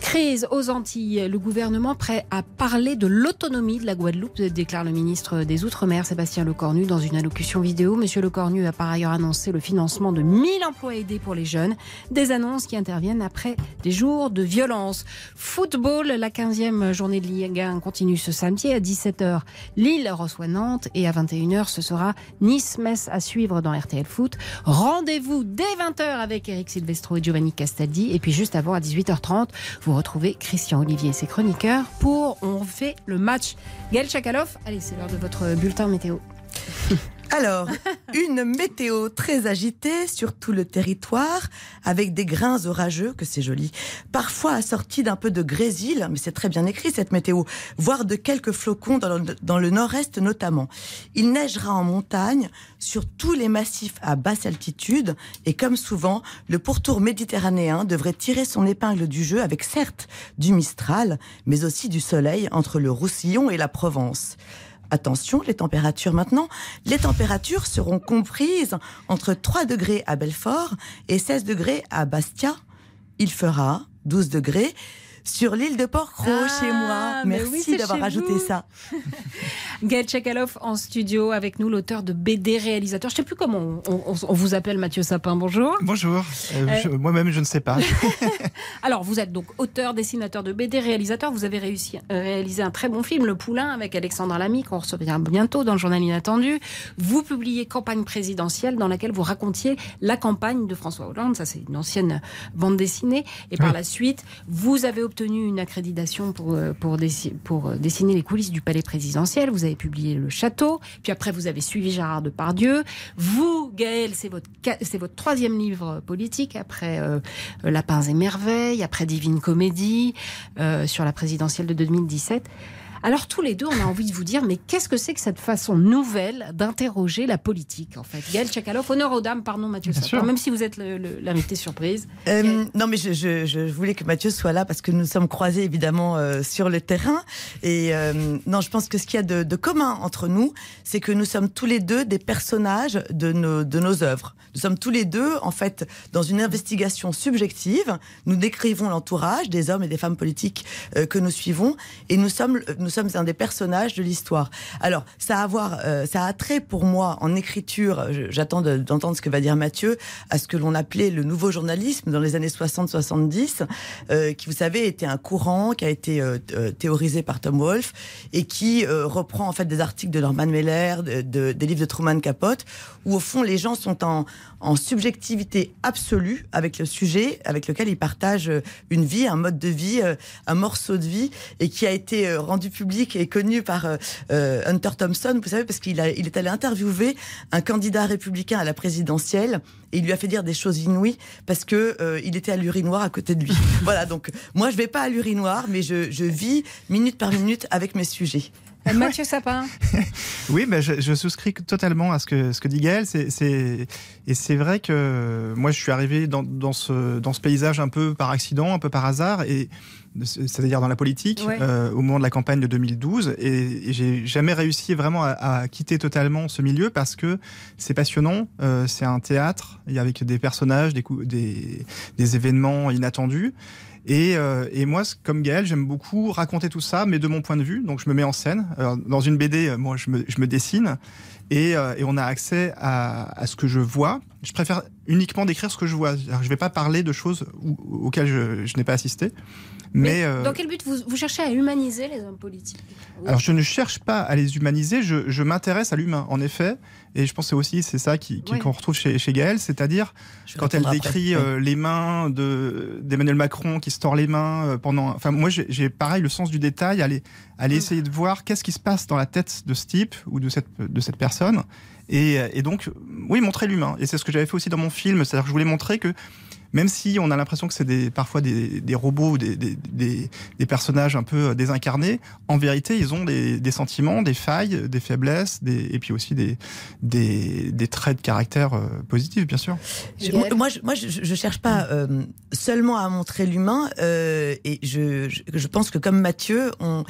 Crise aux Antilles. Le gouvernement prêt à parler de l'autonomie de la Guadeloupe, déclare le ministre des Outre-mer, Sébastien Lecornu, dans une allocution vidéo. Monsieur Lecornu a par ailleurs annoncé le financement de 1000 emplois aidés pour les jeunes. Des annonces qui interviennent après des jours de violence. Football, la 15e journée de Ligue 1 continue ce samedi à 17h. Lille reçoit Nantes et à 21h, ce sera Nice-Metz à suivre dans RTL Foot. Rendez-vous dès 20h avec Eric Silvestro et Giovanni Castaldi. Et puis juste avant, à 18h30, vous retrouvez Christian Olivier et ses chroniqueurs pour On fait le match. Gaël Chakalov, allez, c'est l'heure de votre bulletin météo. [laughs] Alors, [laughs] une météo très agitée sur tout le territoire, avec des grains orageux, que c'est joli, parfois assortis d'un peu de grésil, mais c'est très bien écrit cette météo, voire de quelques flocons dans le, dans le nord-est notamment. Il neigera en montagne sur tous les massifs à basse altitude, et comme souvent, le pourtour méditerranéen devrait tirer son épingle du jeu avec certes du Mistral, mais aussi du soleil entre le Roussillon et la Provence. Attention, les températures maintenant. Les températures seront comprises entre 3 degrés à Belfort et 16 degrés à Bastia. Il fera 12 degrés sur l'île de Port-Cros Ah, chez moi. Merci oui, d'avoir vous. ça. [laughs] Gaël Chakalov en studio avec nous, l'auteur de BD réalisateur. Je sais plus comment on, on- on vous appelle Mathieu Sapin. Bonjour. Bonjour. Euh, Euh, Moi-même, je ne sais pas. [laughs] [laughs] Alors, vous êtes donc auteur, dessinateur de BD, réalisateur. Vous avez réussi à réaliser un très bon film, Le Poulain, avec Alexandre Lamy, qu'on recevra bientôt dans le journal Inattendu. Vous publiez Campagne présidentielle, dans laquelle vous racontiez la campagne de François Hollande. Ça, c'est une ancienne bande dessinée. Et par Oui. la suite, vous avez obtenu une accréditation pour, euh, pour, dessi- pour euh, dessiner les coulisses du palais présidentiel. Vous avez publié Le Château. Puis après, vous avez suivi Gérard Depardieu. Vous, Gaël, c'est votre, votre troisième livre politique après euh, Lapins et Merveilles, après Divine Comédie, euh, sur la présidentielle de 2017. Alors tous les deux, on a envie de vous dire, mais qu'est-ce que c'est que cette façon nouvelle d'interroger la politique, en fait? Gaël Tchakaloff, honneur aux dames, pardon Mathieu sûr. même si vous êtes l'invité surprise. Euh, non, mais je, je- je voulais que Mathieu soit là parce que nous sommes croisés évidemment euh, sur le terrain. Et euh, non, je pense que ce qu'il y a de, de commun entre nous, c'est que nous sommes tous les deux des personnages de nos, de nos œuvres. Nous sommes tous les deux, en fait, dans une investigation subjective. Nous décrivons l'entourage des hommes et des femmes politiques euh, que nous suivons, et nous sommes, nous sommes un des personnages de l'histoire. Alors, ça a à euh, ça a trait pour moi en écriture. je- J'attends de- d'entendre ce que va dire Mathieu à ce que l'on appelait le nouveau journalisme dans les années 60-70, euh, qui, vous savez, était un courant qui a été euh, euh, théorisé par Tom Wolfe et qui euh, reprend en fait des articles de Norman Mailer, de, de- des livres de Truman Capote, où au fond les gens sont en, en subjectivité absolue avec le sujet avec lequel ils partagent euh, une vie, un mode de vie, euh, un morceau de vie, et qui a été euh, rendu public et connu par euh, euh, Hunter Thompson, vous savez, parce qu'il est allé interviewer un candidat républicain à la présidentielle et il lui a fait dire des choses inouïes parce que euh, il était à l'urinoir à côté de lui. [laughs] voilà, donc moi je vais pas à l'urinoir, mais je vis minute par minute avec mes sujets. Euh, Mathieu Sapin [laughs] Oui, ben, je, je souscris totalement à ce que, ce que dit Gaël. Et c'est vrai que moi, je suis arrivé dans, dans, ce, dans ce paysage un peu par accident, un peu par hasard, et c'est-à-dire dans la politique, Ouais. euh, au moment de la campagne de 2012. Et, et j'ai jamais réussi vraiment à, à quitter totalement ce milieu parce que c'est passionnant. euh, c'est un théâtre, il y a avec des personnages, des, des, des événements inattendus. Et, euh, et moi, comme Gaël, j'aime beaucoup raconter tout ça, mais de mon point de vue. Donc, je me mets en scène. Alors, dans une BD, euh, moi, je me, dessine et, euh, et on a accès à, ce que je vois. je préfère uniquement décrire ce que je vois. Je vais pas parler de choses auxquelles je n'ai pas assisté. Mais, euh, Dans quel but vous, vous cherchez à humaniser les hommes politiques? Alors je ne cherche pas à les humaniser, je, je m'intéresse à l'humain, en effet. Et je pense que c'est aussi c'est ça qui- qui- Oui. qu'on retrouve chez, chez Gaëlle, c'est-à-dire quand elle décrit euh, les mains de d'Emmanuel Macron qui se tord les mains euh, pendant. Enfin moi j'ai j'ai pareil le sens du détail, aller aller essayer de voir qu'est-ce qui se passe dans la tête de ce type ou de cette de cette personne. Et, et donc oui montrer l'humain. Et c'est ce que j'avais fait aussi dans mon film, c'est-à-dire que je voulais montrer que même si on a l'impression que c'est des, parfois des, des robots ou des, des, des, des personnages un peu désincarnés, en vérité, ils ont des, des sentiments, des failles, des faiblesses, des, et puis aussi des, des, des traits de caractère euh, positifs, bien sûr. Je- moi, moi, je, moi, je, je cherche pas euh, seulement à montrer l'humain, euh, et je, je, je pense que comme Mathieu, on,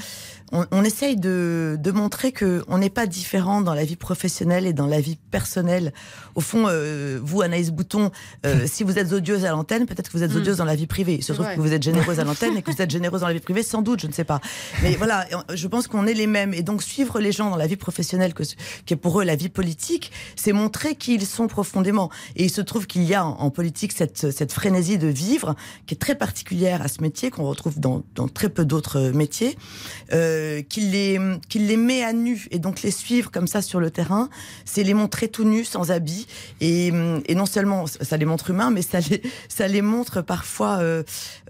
on, on essaye de, de montrer que on n'est pas différent dans la vie professionnelle et dans la vie personnelle. Au fond, euh, vous, Anaïs Bouton, euh, si vous êtes odieuse à l'antenne, peut-être que vous êtes Mm. odieuse dans la vie privée. Il se trouve que vous êtes généreuse à l'antenne et que vous êtes généreuse dans la vie privée, sans doute, je ne sais pas. Mais voilà, je pense qu'on est les mêmes. Et donc, suivre les gens dans la vie professionnelle, que, qui est pour eux la vie politique, c'est montrer qui ils sont profondément. Et il se trouve qu'il y a en, en politique cette, cette frénésie de vivre qui est très particulière à ce métier, qu'on retrouve dans, dans très peu d'autres métiers, euh, qui, les, qui les met à nu. Et donc, les suivre comme ça sur le terrain, c'est les montrer tout nus, sans habits. Et, et non seulement ça les montre humains, mais ça les, ça les montre parfois euh,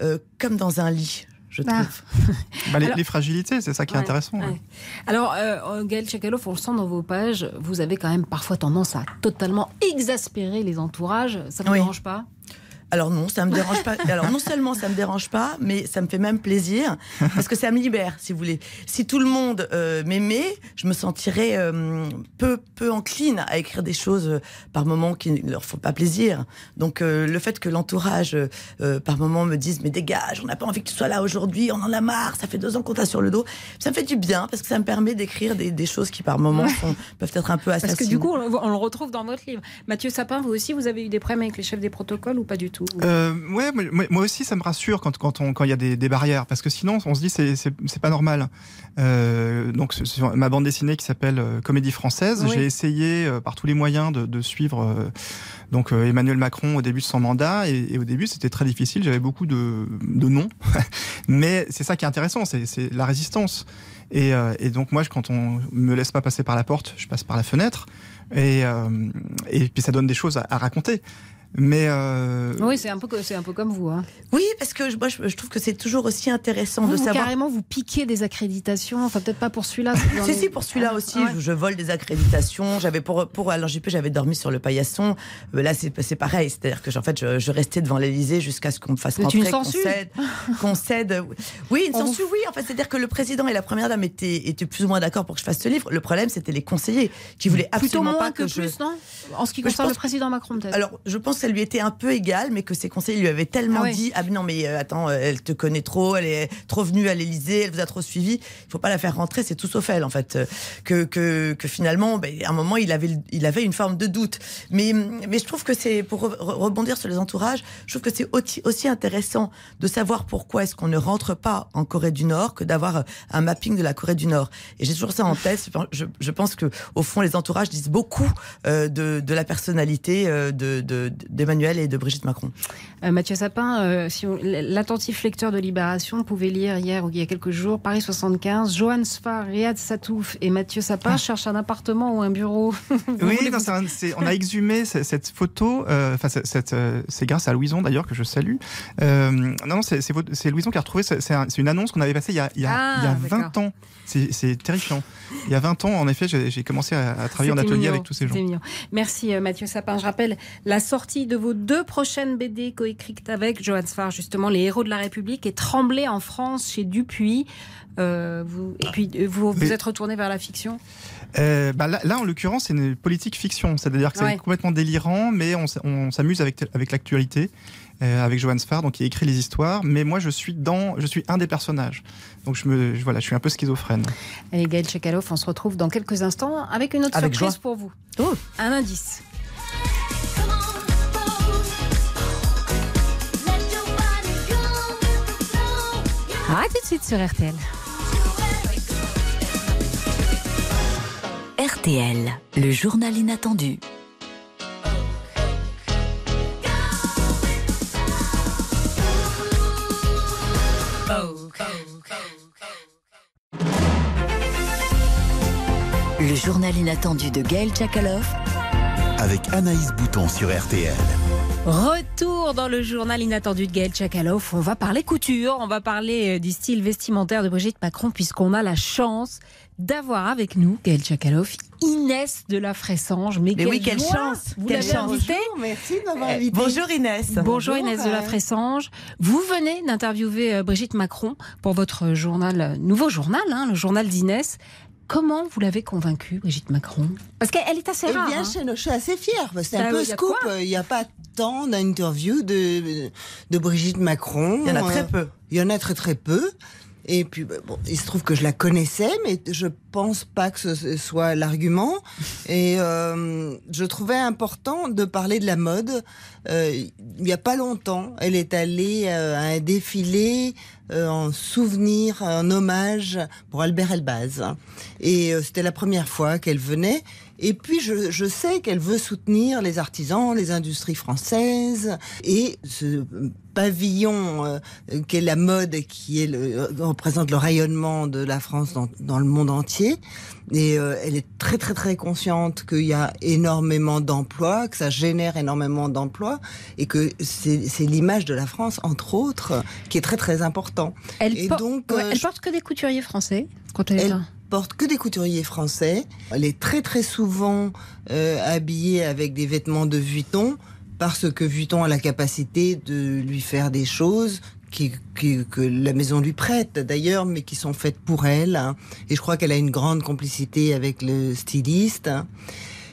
euh, comme dans un lit, je trouve. Bah, les, Alors- les fragilités, c'est ça qui est Ouais, intéressant. ouais. Alors, euh, Gaël Tchekaloff, on le sent dans vos pages, vous avez quand même parfois tendance à totalement exaspérer les entourages. Ça ne vous Oui. dérange pas? Alors non, ça me dérange pas. Alors non seulement ça me dérange pas, mais ça me fait même plaisir parce que ça me libère, si vous voulez. Si tout le monde euh, m'aimait, je me sentirais euh, peu peu encline à écrire des choses euh, par moments qui ne leur font pas plaisir. Donc euh, le fait que l'entourage euh, par moments me dise mais dégage, on n'a pas envie que tu sois là aujourd'hui, on en a marre, ça fait deux ans qu'on t'a sur le dos, ça me fait du bien parce que ça me permet d'écrire des, des choses qui par moments sont- peuvent être un peu assassines. Parce que du coup, on, on le retrouve dans votre livre. Mathieu Sapin, vous aussi, vous avez eu des problèmes avec les chefs des protocoles ou pas du tout? Euh, ouais, moi- aussi, ça me rassure quand quand on quand il y a des, des barrières, parce que sinon, on se dit c'est c'est pas normal. Euh, donc, c'est ma bande dessinée qui s'appelle euh, Comédie française, Oui. j'ai essayé euh, par tous les moyens de, de suivre euh, donc Emmanuel Macron au début de son mandat, et, et au début c'était très difficile. J'avais beaucoup de de noms, [laughs] mais c'est ça qui est intéressant, c'est c'est la résistance. Et, euh, et donc moi, quand on me laisse pas passer par la porte, je passe par la fenêtre, et euh, et puis ça donne des choses à, à raconter. Mais euh, Oui, c'est un, peu c'est un peu comme vous. Hein. Oui, parce que je- moi je, je trouve que c'est toujours aussi intéressant Vous, de vous, savoir. carrément, vous piquez des accréditations. Enfin, peut-être pas pour celui-là. [laughs] Si, les- si, pour celui-là aussi, Ah ouais. je, je vole des accréditations. J'avais pour, pour Alain Juppé, j'avais dormi sur le paillasson. Euh, Là, c'est c'est pareil. C'est-à-dire que, en fait, je, je restais devant l'Elysée jusqu'à ce qu'on me fasse C'est rentrer, une qu'on censure. cède. qu'on cède. Oui, une censure, oui. En fait, c'est-à-dire que le président et la première dame étaient, étaient plus ou moins d'accord pour que je fasse ce livre. Le problème, c'était les conseillers qui voulaient Plutôt absolument moins pas que, que, je. plus, non? En ce qui concerne le président Macron, peut-être. Alors, je pense que ça lui était un peu égal, mais que ses conseillers lui avaient tellement Ah dit Ah, mais non, mais euh, attends, euh, elle te connaît trop, elle est trop venue à l'Élysée, elle vous a trop suivi, il faut pas la faire rentrer, c'est tout sauf elle, en fait. Euh, Que, que, que finalement, ben, à un moment, il avait, il avait une forme de doute. Mais, mais je trouve que c'est, pour re- rebondir sur les entourages, je trouve que c'est aussi, intéressant de savoir pourquoi est-ce qu'on ne rentre pas en Corée du Nord que d'avoir un mapping de la Corée du Nord. Et j'ai toujours ça en tête. Je, je pense que, au fond, les entourages disent beaucoup euh, de, de la personnalité euh, de, de- d'Emmanuel et de Brigitte Macron. Euh, Mathieu Sapin, euh, si l'attentif lecteur de Libération pouvait lire hier ou il y a quelques jours, Paris 75, Johan Sfar, Riyad Satouf et Mathieu Sapin cherchent un appartement ou un bureau. [laughs] Oui, non, on a exhumé ce- cette photo. euh, Enfin, c'est- euh, grâce à Louison d'ailleurs que je salue. Non, non, c'est Louison qui a retrouvé. C'est c'est un- c'est une annonce qu'on avait passée il y a, il y a, Ah, il y a d'accord. 20 ans. C'est terrifiant. Il y a 20 ans, en effet, j'ai commencé à, à travailler en atelier mignon, avec tous ces gens. mignon. Merci euh, Mathieu Sapin. Je rappelle la sortie de vos deux prochaines BD coécrites avec Johan Sfar, justement Les héros de la République et Tremblay en France chez Dupuis. Euh, vous, et puis euh, vous vous êtes retourné vers la fiction? Euh, bah là, là, en l'occurrence, c'est une politique fiction. C'est-à-dire que c'est Ouais. complètement délirant, mais on, on s'amuse avec, avec l'actualité, euh, avec Johan Sfar, donc qui écrit les histoires. Mais moi, je suis dans, je suis un des personnages. Donc je me, je- voilà, je suis un peu schizophrène. Allez Gaël Chekalov, on se retrouve dans quelques instants avec une autre Avec surprise joie. pour vous. Un indice. À tout de suite sur RTL. RTL, le journal inattendu. Journal inattendu de Gaël Tchakaloff. Avec Anaïs Bouton sur RTL. Retour dans le journal inattendu de Gaël Tchakaloff. On va parler couture, on va parler euh, du style vestimentaire de Brigitte Macron, puisqu'on a la chance d'avoir avec nous, Gaël Tchakaloff, Inès de la Fressange. Mais, Mais oui, quelle joie chance, Vous quelle l'avez chance. invitée Merci de m'avoir invité. Bonjour Inès. Bonjour Inès de la euh, Fressange. Vous venez d'interviewer euh, Brigitte Macron pour votre journal, euh, nouveau journal, hein, le journal d'Inès. Comment vous l'avez convaincue, Brigitte Macron? Parce qu'elle est assez Eh rare. bien, hein. je, je suis assez fière. C'est Ah un peu scoop. quoi? Il n'y a pas tant d'interviews de, de Brigitte Macron. Il y en a très Euh, peu. Il y en a très très peu. Et puis, bah, bon, il se trouve que je la connaissais, mais je pense pas que ce soit l'argument. Et euh, je trouvais important de parler de la mode. Euh, il y a pas longtemps, elle est allée euh, à un défilé euh, en souvenir, en hommage pour Albert Elbaz. Et euh, c'était la première fois qu'elle venait. Et puis, je, je sais qu'elle veut soutenir les artisans, les industries françaises. Et ce pavillon euh, qu'est la mode, qui est le, représente le rayonnement de la France dans, dans le monde entier. Et euh, elle est très, très, très consciente qu'il y a énormément d'emplois, que ça génère énormément d'emplois. Et que c'est l'image de la France, entre autres, qui est très, très important. Elle, Et donc, ouais, euh, elle porte que des couturiers français quand elle, est là. Porte que des couturiers français. Elle est très très souvent euh, habillée avec des vêtements de Vuitton parce que Vuitton a la capacité de lui faire des choses que la maison lui prête d'ailleurs, mais qui sont faites pour elle. hein. Et je crois qu'elle a une grande complicité avec le styliste.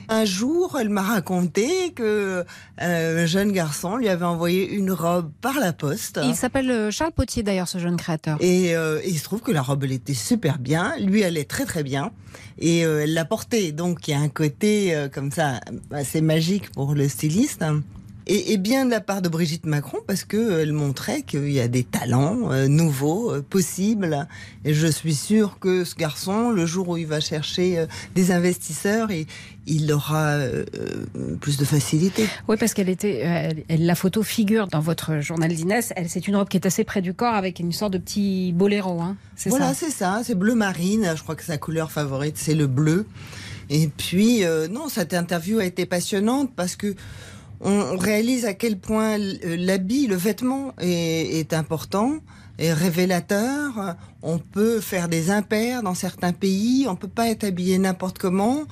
Un jour, elle m'a raconté que euh, un jeune garçon lui avait envoyé une robe par la poste. Il s'appelle euh, Charles Potier d'ailleurs, ce jeune créateur. Et euh, il se trouve que la robe, elle était super bien. Lui, est très très bien. Et euh, elle l'a portée. Donc, il y a un côté euh, comme ça assez magique pour le styliste. Et, et bien de la part de Brigitte Macron, parce que elle montrait qu'il y a des talents euh, nouveaux, euh, possibles. Et je suis sûre que ce garçon, le jour où il va chercher euh, des investisseurs, il, il aura euh, euh, plus de facilité. Oui, parce qu'elle était, euh, elle- elle- la photo figure dans votre journal d'Inès. C'est une robe qui est assez près du corps avec une sorte de petit boléro. Hein. Voilà, c'est ça. C'est bleu marine. Je crois que sa couleur favorite, c'est le bleu. Et puis, euh, non, cette interview a été passionnante parce que on, réalise à quel point euh, l'habit, le vêtement est, est important, est révélateur. On peut faire des impairs dans certains pays. On peut pas être habillé n'importe comment.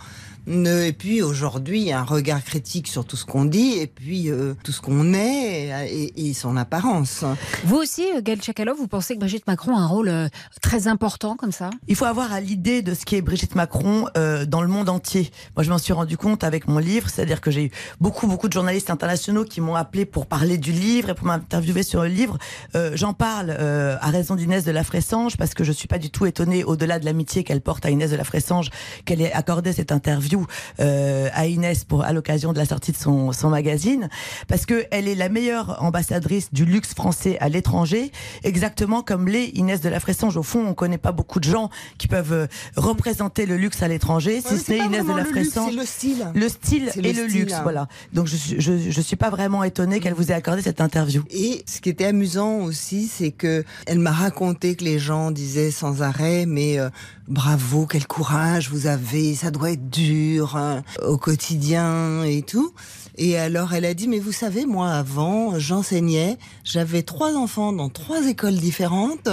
Ne- Et puis aujourd'hui, il y a un regard critique sur tout ce qu'on dit et puis euh, tout ce qu'on est et, et son apparence. Vous aussi, euh, Gaël Chakalov, vous pensez que Brigitte Macron a un rôle euh, très important comme ça? Il faut avoir à l'idée de ce qu'est Brigitte Macron euh, dans le monde entier. Moi, je m'en suis rendu compte avec mon livre, c'est-à-dire que j'ai eu beaucoup, beaucoup de journalistes internationaux qui m'ont appelé pour parler du livre et pour m'interviewer sur le livre. Euh, J'en parle euh, à raison d'Inès de la Fressange parce que je suis pas du tout étonnée, au-delà de l'amitié qu'elle porte à Inès de la Fressange, qu'elle ait accordé cette interview euh, à Inès pour à l'occasion de la sortie de son, son magazine, parce que elle est la meilleure ambassadrice du luxe français à l'étranger, exactement comme l'est Inès de la Fressange. Au fond, on connaît pas beaucoup de gens qui peuvent euh, représenter le luxe à l'étranger, si ce n'est Inès de la le Fressange. c'est le style. Le style et le le style, luxe, hein. voilà. Donc je, je suis pas vraiment étonnée qu'elle vous ait accordé cette interview. Et ce qui était amusant aussi, c'est que elle m'a raconté que les gens disaient sans arrêt, mais euh, bravo, quel courage vous avez, ça doit être dur hein, au quotidien et tout. Et alors elle a dit, mais vous savez, moi avant, j'enseignais, j'avais trois enfants dans trois écoles différentes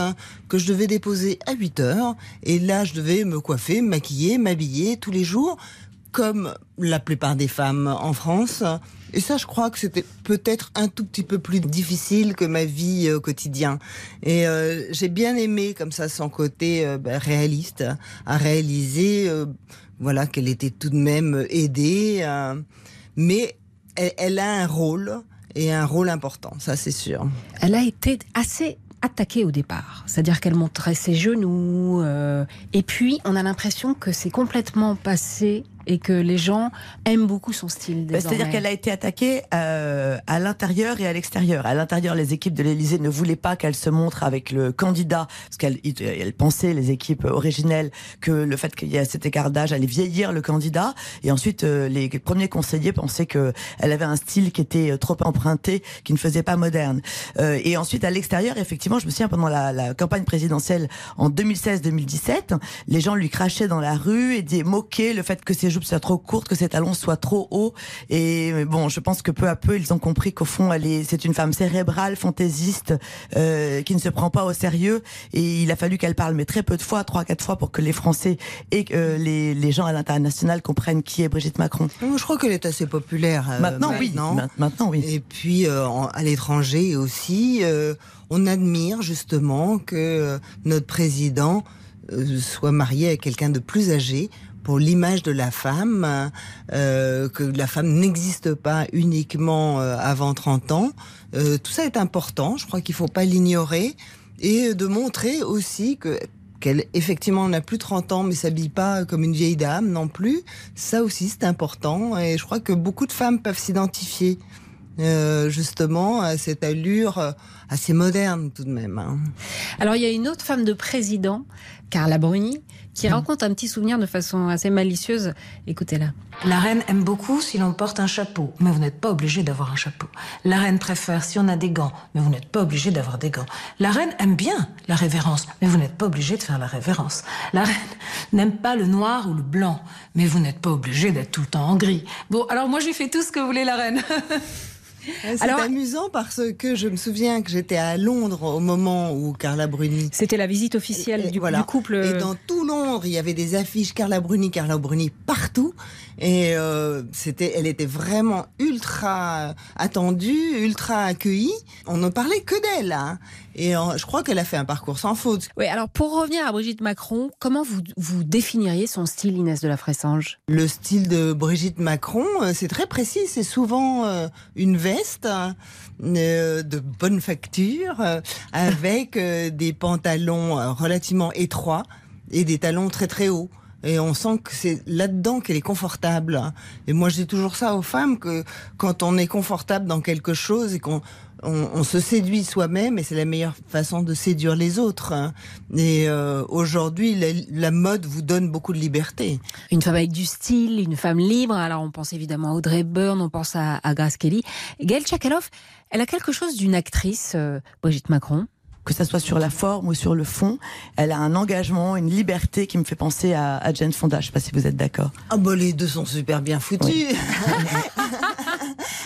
que je devais déposer à 8 heures. Et là, je devais me coiffer, me maquiller, m'habiller tous les jours, comme la plupart des femmes en France. Et ça, je crois que c'était peut-être un tout petit peu plus difficile que ma vie euh, au quotidien. Et euh, j'ai bien aimé comme ça son côté euh, bah, réaliste à réaliser, euh, voilà, qu'elle était tout de même aidée, euh, mais elle, a un rôle et un rôle important, ça c'est sûr. Elle a été assez attaquée au départ. C'est-à-dire qu'elle montrait ses genoux. euh, et puis, on a l'impression que c'est complètement passé et que les gens aiment beaucoup son style. Bah, C'est-à-dire qu'elle a été attaquée euh, à l'intérieur et à l'extérieur. À l'intérieur, les équipes de l'Élysée ne voulaient pas qu'elle se montre avec le candidat, parce qu'elle elle pensait, les équipes originelles, que le fait qu'il y ait cet écart d'âge allait vieillir le candidat. Et ensuite, euh, les premiers conseillers pensaient que elle avait un style qui était euh, trop emprunté, qui ne faisait pas moderne. Euh, et ensuite, à l'extérieur, effectivement, je me souviens pendant la, la campagne présidentielle en 2016-2017, les gens lui crachaient dans la rue et disaient, moquaient le fait que ses jupes soient trop courtes, que ses talons soient trop hauts. Et bon, je pense que peu à peu, ils ont compris qu'au fond, elle est, c'est une femme cérébrale, fantaisiste, euh, qui ne se prend pas au sérieux. Et il a fallu qu'elle parle, mais très peu de fois, trois, quatre fois, pour que les Français et euh, les, les gens à l'international comprennent qui est Brigitte Macron. Je crois qu'elle est assez populaire. euh, Maintenant, oui. Ma- Maintenant, oui. Et puis, à l'étranger aussi, on admire justement que notre président soit marié à quelqu'un de plus âgé pour l'image de la femme, euh, que la femme n'existe pas uniquement euh, avant 30 ans. Euh, tout ça est important, je crois qu'il faut pas l'ignorer, et de montrer aussi que qu'elle effectivement n'a plus 30 ans mais s'habille pas comme une vieille dame non plus. Ça aussi c'est important et je crois que beaucoup de femmes peuvent s'identifier justement à cette allure assez moderne tout de même. hein. Alors il y a une autre femme de président, Carla Bruni, qui raconte un petit souvenir de façon assez malicieuse. Écoutez-la. La reine aime beaucoup si l'on porte un chapeau, mais vous n'êtes pas obligé d'avoir un chapeau. La reine préfère si on a des gants, mais vous n'êtes pas obligé d'avoir des gants. La reine aime bien la révérence, mais vous n'êtes pas obligé de faire la révérence. La reine [laughs] n'aime pas le noir ou le blanc, mais vous n'êtes pas obligé d'être tout le temps en gris. Bon, alors moi j'ai fait tout ce que voulait la reine. [laughs] C'est amusant parce que je me souviens que j'étais à Londres au moment où Carla Bruni. C'était la visite officielle du, du couple. Et dans tout Londres, il y avait des affiches Carla Bruni, Carla Bruni partout. Et euh, c'était, elle était vraiment ultra attendue, ultra accueillie. On ne parlait que d'elle. hein. Et euh, je crois qu'elle a fait un parcours sans faute. Oui, alors pour revenir à Brigitte Macron, comment vous, vous définiriez son style, Inès de la Fressange? Le style de Brigitte Macron, euh, c'est très précis. C'est souvent euh, une veste euh, de bonne facture euh, avec des pantalons relativement étroits et des talons très très hauts. Et on sent que c'est là-dedans qu'elle est confortable. Et moi, je dis toujours ça aux femmes que quand on est confortable dans quelque chose et qu'on on, on se séduit soi-même, et c'est la meilleure façon de séduire les autres. hein. Et euh, aujourd'hui, la, la mode vous donne beaucoup de liberté. Une femme avec du style, une femme libre. Alors on pense évidemment à Audrey Byrne, on pense à, à Grace Kelly. Gail Tchakaloff, elle a quelque chose d'une actrice, euh, Brigitte Macron. que ça soit sur la forme ou sur le fond, elle a un engagement, une liberté qui me fait penser à, à Jane Fonda. Je sais pas si vous êtes d'accord. Ah bah les deux sont super bien foutus. [laughs]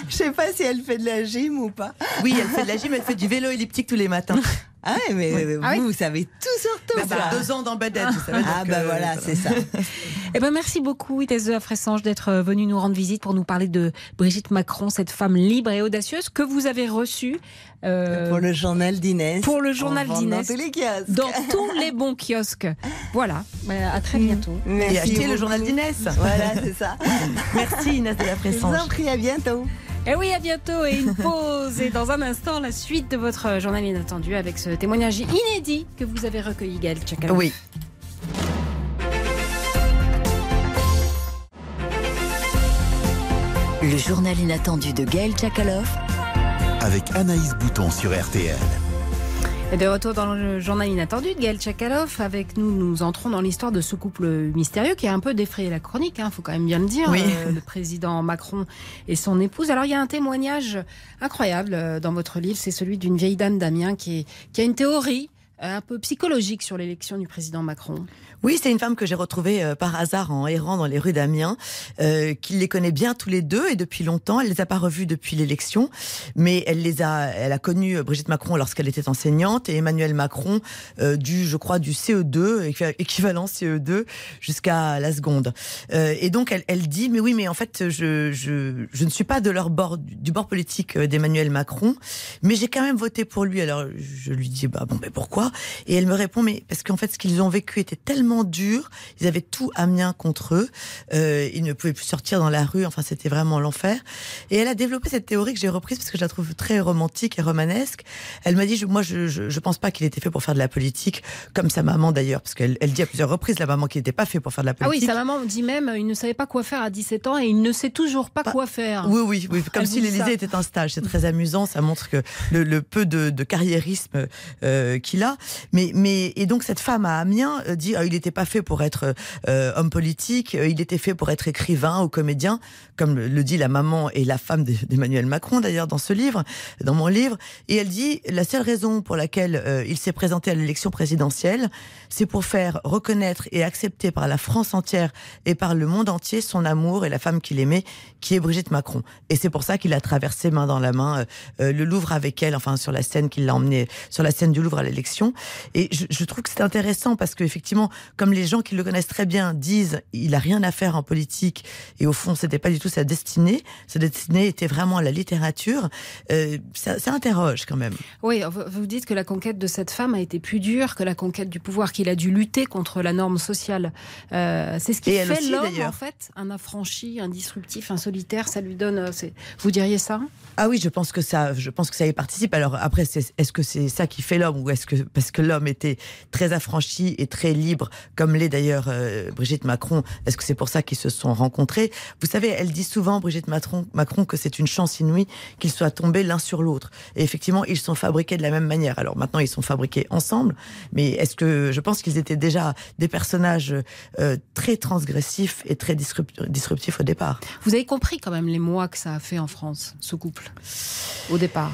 Je sais pas si elle fait de la gym ou pas. Oui, elle fait de la gym, elle fait du vélo elliptique tous les matins. Ah ouais, mais Oui. vous, Ah oui vous savez tout sur tout. Bah, ça. bah, deux ans vous savez. Ah bah euh, voilà, c'est ça. [laughs] Eh ben merci beaucoup Inès de la Fressange d'être euh, venue nous rendre visite pour nous parler de Brigitte Macron, cette femme libre et audacieuse que vous avez reçue euh, Pour le journal d'Inès. pour le journal d'Inès Dans tous les kiosques. dans tous les bons kiosques. Voilà, à très bientôt. Et acheter le journal d'Inès. Voilà, c'est ça. [laughs] Merci Inès de la Je vous en prie, à bientôt. Et oui, à bientôt et une pause. Et dans un instant, la suite de votre journal inattendu avec ce témoignage inédit que vous avez recueilli, Gaël Tchakaloff. Oui. Le journal inattendu de Gaël Tchakaloff. Avec Anaïs Bouton sur RTL. Et de retour dans le journal inattendu de Gaël Tchakaloff, avec nous, nous entrons dans l'histoire de ce couple mystérieux qui a un peu défrayé la chronique, il faut quand même bien le dire, Oui. euh, le président Macron et son épouse. Alors il y a un témoignage incroyable euh, dans votre livre, c'est celui d'une vieille dame d'Amiens qui, est- qui a une théorie euh, un peu psychologique sur l'élection du président Macron. Oui, c'est une femme que j'ai retrouvée euh, par hasard en errant dans les rues d'Amiens, euh, qui les connaît bien tous les deux et depuis longtemps. Elle les a pas revus depuis l'élection, mais elle les a. Elle a connu euh, Brigitte Macron lorsqu'elle était enseignante et Emmanuel Macron euh, du, je crois, du CE2 équi- équivalent CE2 jusqu'à la seconde. Euh, et donc elle, elle dit, mais oui, mais en fait, je je, je ne suis pas de leur bord du bord politique euh, d'Emmanuel Macron, mais j'ai quand même voté pour lui. Alors je lui dis, bah bon, mais pourquoi? quoi. Et elle me répond, mais parce qu'en fait, ce qu'ils ont vécu était tellement dur. Ils avaient tout Amiens contre eux. Euh, ils ne pouvaient plus sortir dans la rue. Enfin, c'était vraiment l'enfer. Et elle a développé cette théorie que j'ai reprise parce que je la trouve très romantique et romanesque. Elle m'a dit, je- moi, je, je, je pense pas qu'il était fait pour faire de la politique, comme sa maman d'ailleurs, parce qu'elle elle dit à plusieurs reprises, la maman, qu'il n'était pas fait pour faire de la Ah oui, politique. sa maman dit même, il ne savait pas quoi faire à 17 ans et il ne sait toujours pas quoi faire. Oui, oui, oui. Comme Elle si l'Élysée était un stage. C'est très amusant. Ça montre que le, le peu de, de carriérisme euh, qu'il a. Mais, mais et donc cette femme à Amiens euh, dit, ah, il n'était pas fait pour être euh, homme politique. euh, Il était fait pour être écrivain ou comédien, comme le, dit la maman et la femme d'E- d'Emmanuel Macron d'ailleurs dans ce livre, dans mon livre. Et elle dit, la seule raison pour laquelle euh, il s'est présenté à l'élection présidentielle, c'est pour faire reconnaître et accepter par la France entière et par le monde entier son amour et la femme qu'il aimait, qui est Brigitte Macron. Et c'est pour ça qu'il a traversé main dans la main euh, euh, le Louvre avec elle, enfin sur la scène qu'il l'a emmené sur la scène du Louvre à l'élection. Et je, je trouve que c'est intéressant parce qu'effectivement, comme les gens qui le connaissent très bien disent, il a rien à faire en politique et au fond, c'était pas du tout sa destinée. Sa destinée était vraiment la littérature. Euh, ça, ça interroge quand même. Oui, vous dites que la conquête de cette femme a été plus dure que la conquête du pouvoir, qu'il a dû lutter contre la norme sociale. Euh, c'est ce qui Et fait l'homme, en fait, un affranchi, un disruptif, un solitaire. Ça lui donne. euh, Vous diriez ça? Ah oui, je pense que ça, je pense que ça y participe. Alors après, est-ce que c'est ça qui fait l'homme ou est-ce que parce que l'homme était très affranchi et très libre, comme l'est d'ailleurs euh, Brigitte Macron, est-ce que c'est pour ça qu'ils se sont rencontrés? Vous savez, elle dit souvent Brigitte Macron, que c'est une chance inouïe qu'ils soient tombés l'un sur l'autre. Et effectivement, ils sont fabriqués de la même manière. Alors maintenant, ils sont fabriqués ensemble, mais est-ce que je pense qu'ils étaient déjà des personnages euh, très transgressifs et très disrupt- disruptifs au départ. Vous avez compris quand même les mois que ça a fait en France, ce couple, au départ?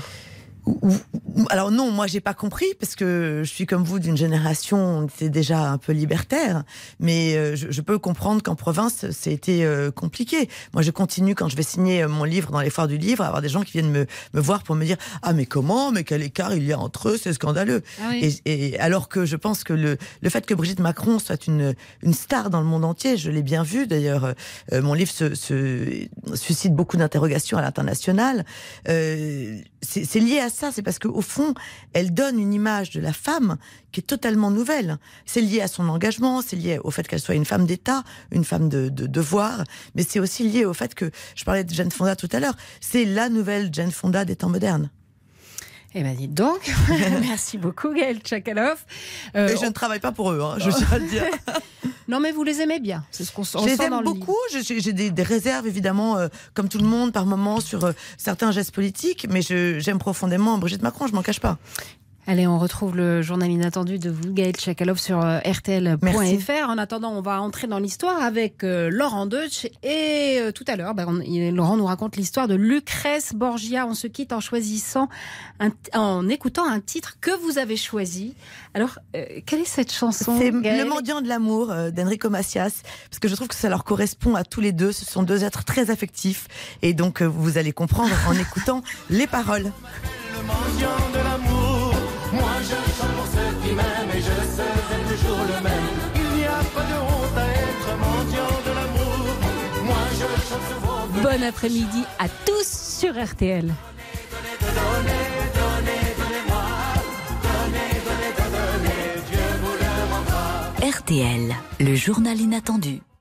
Alors non, moi j'ai pas compris parce que je suis comme vous d'une génération on était déjà un peu libertaire, mais euh, je, je peux comprendre qu'en province c'était euh, compliqué. Moi je continue quand je vais signer euh, mon livre dans les foires du livre à avoir des gens qui viennent me, me voir pour me dire ah mais comment, mais quel écart il y a entre eux, c'est scandaleux. Ah oui. et, et alors que je pense que le, le fait que Brigitte Macron soit une, une star dans le monde entier, je l'ai bien vu d'ailleurs, euh, mon livre se, se- suscite beaucoup d'interrogations à l'international. Euh, c'est lié à ça, c'est parce qu'au fond, elle donne une image de la femme qui est totalement nouvelle. C'est lié à son engagement, c'est lié au fait qu'elle soit une femme d'État, une femme de, de devoir, mais c'est aussi lié au fait que, je parlais de Jane Fonda tout à l'heure, c'est la nouvelle Jane Fonda des temps modernes. Eh ben dites donc, [laughs] merci beaucoup Gaël Tchakaloff. Euh, Et je ne travaille pas pour eux, hein, je tiens à le dire. [laughs] non mais vous les aimez bien, c'est ce qu'on s- on Je les sent aime beaucoup. J'ai des, des réserves, évidemment, euh, comme tout le monde, par moment, sur euh, certains gestes politiques, mais je- j'aime profondément Brigitte Macron, je m'en cache pas. Allez, on retrouve le journal inattendu de vous, Gaël Tchakalov, sur euh, rtl.fr. En attendant, on va entrer dans l'histoire avec euh, Laurent Deutsch. Et euh, tout à l'heure, il- Laurent nous raconte l'histoire de Lucrèce Borgia. On se quitte en choisissant, un- en écoutant un titre que vous avez choisi. Alors, euh, quelle est cette chanson C'est Le mendiant de l'amour euh, d'Enrico Macias, parce que je trouve que ça leur correspond à tous les deux. Ce sont deux êtres très affectifs, et donc euh, vous allez comprendre en [laughs] écoutant les paroles. mendiant de l'amour. Moi je chante pour ceux qui m'aiment et je serai toujours le même. Il n'y a pas de honte à être mendiant de l'amour. Moi je chante sur vos Bon après-midi à tous sur RTL. RTL, le journal inattendu.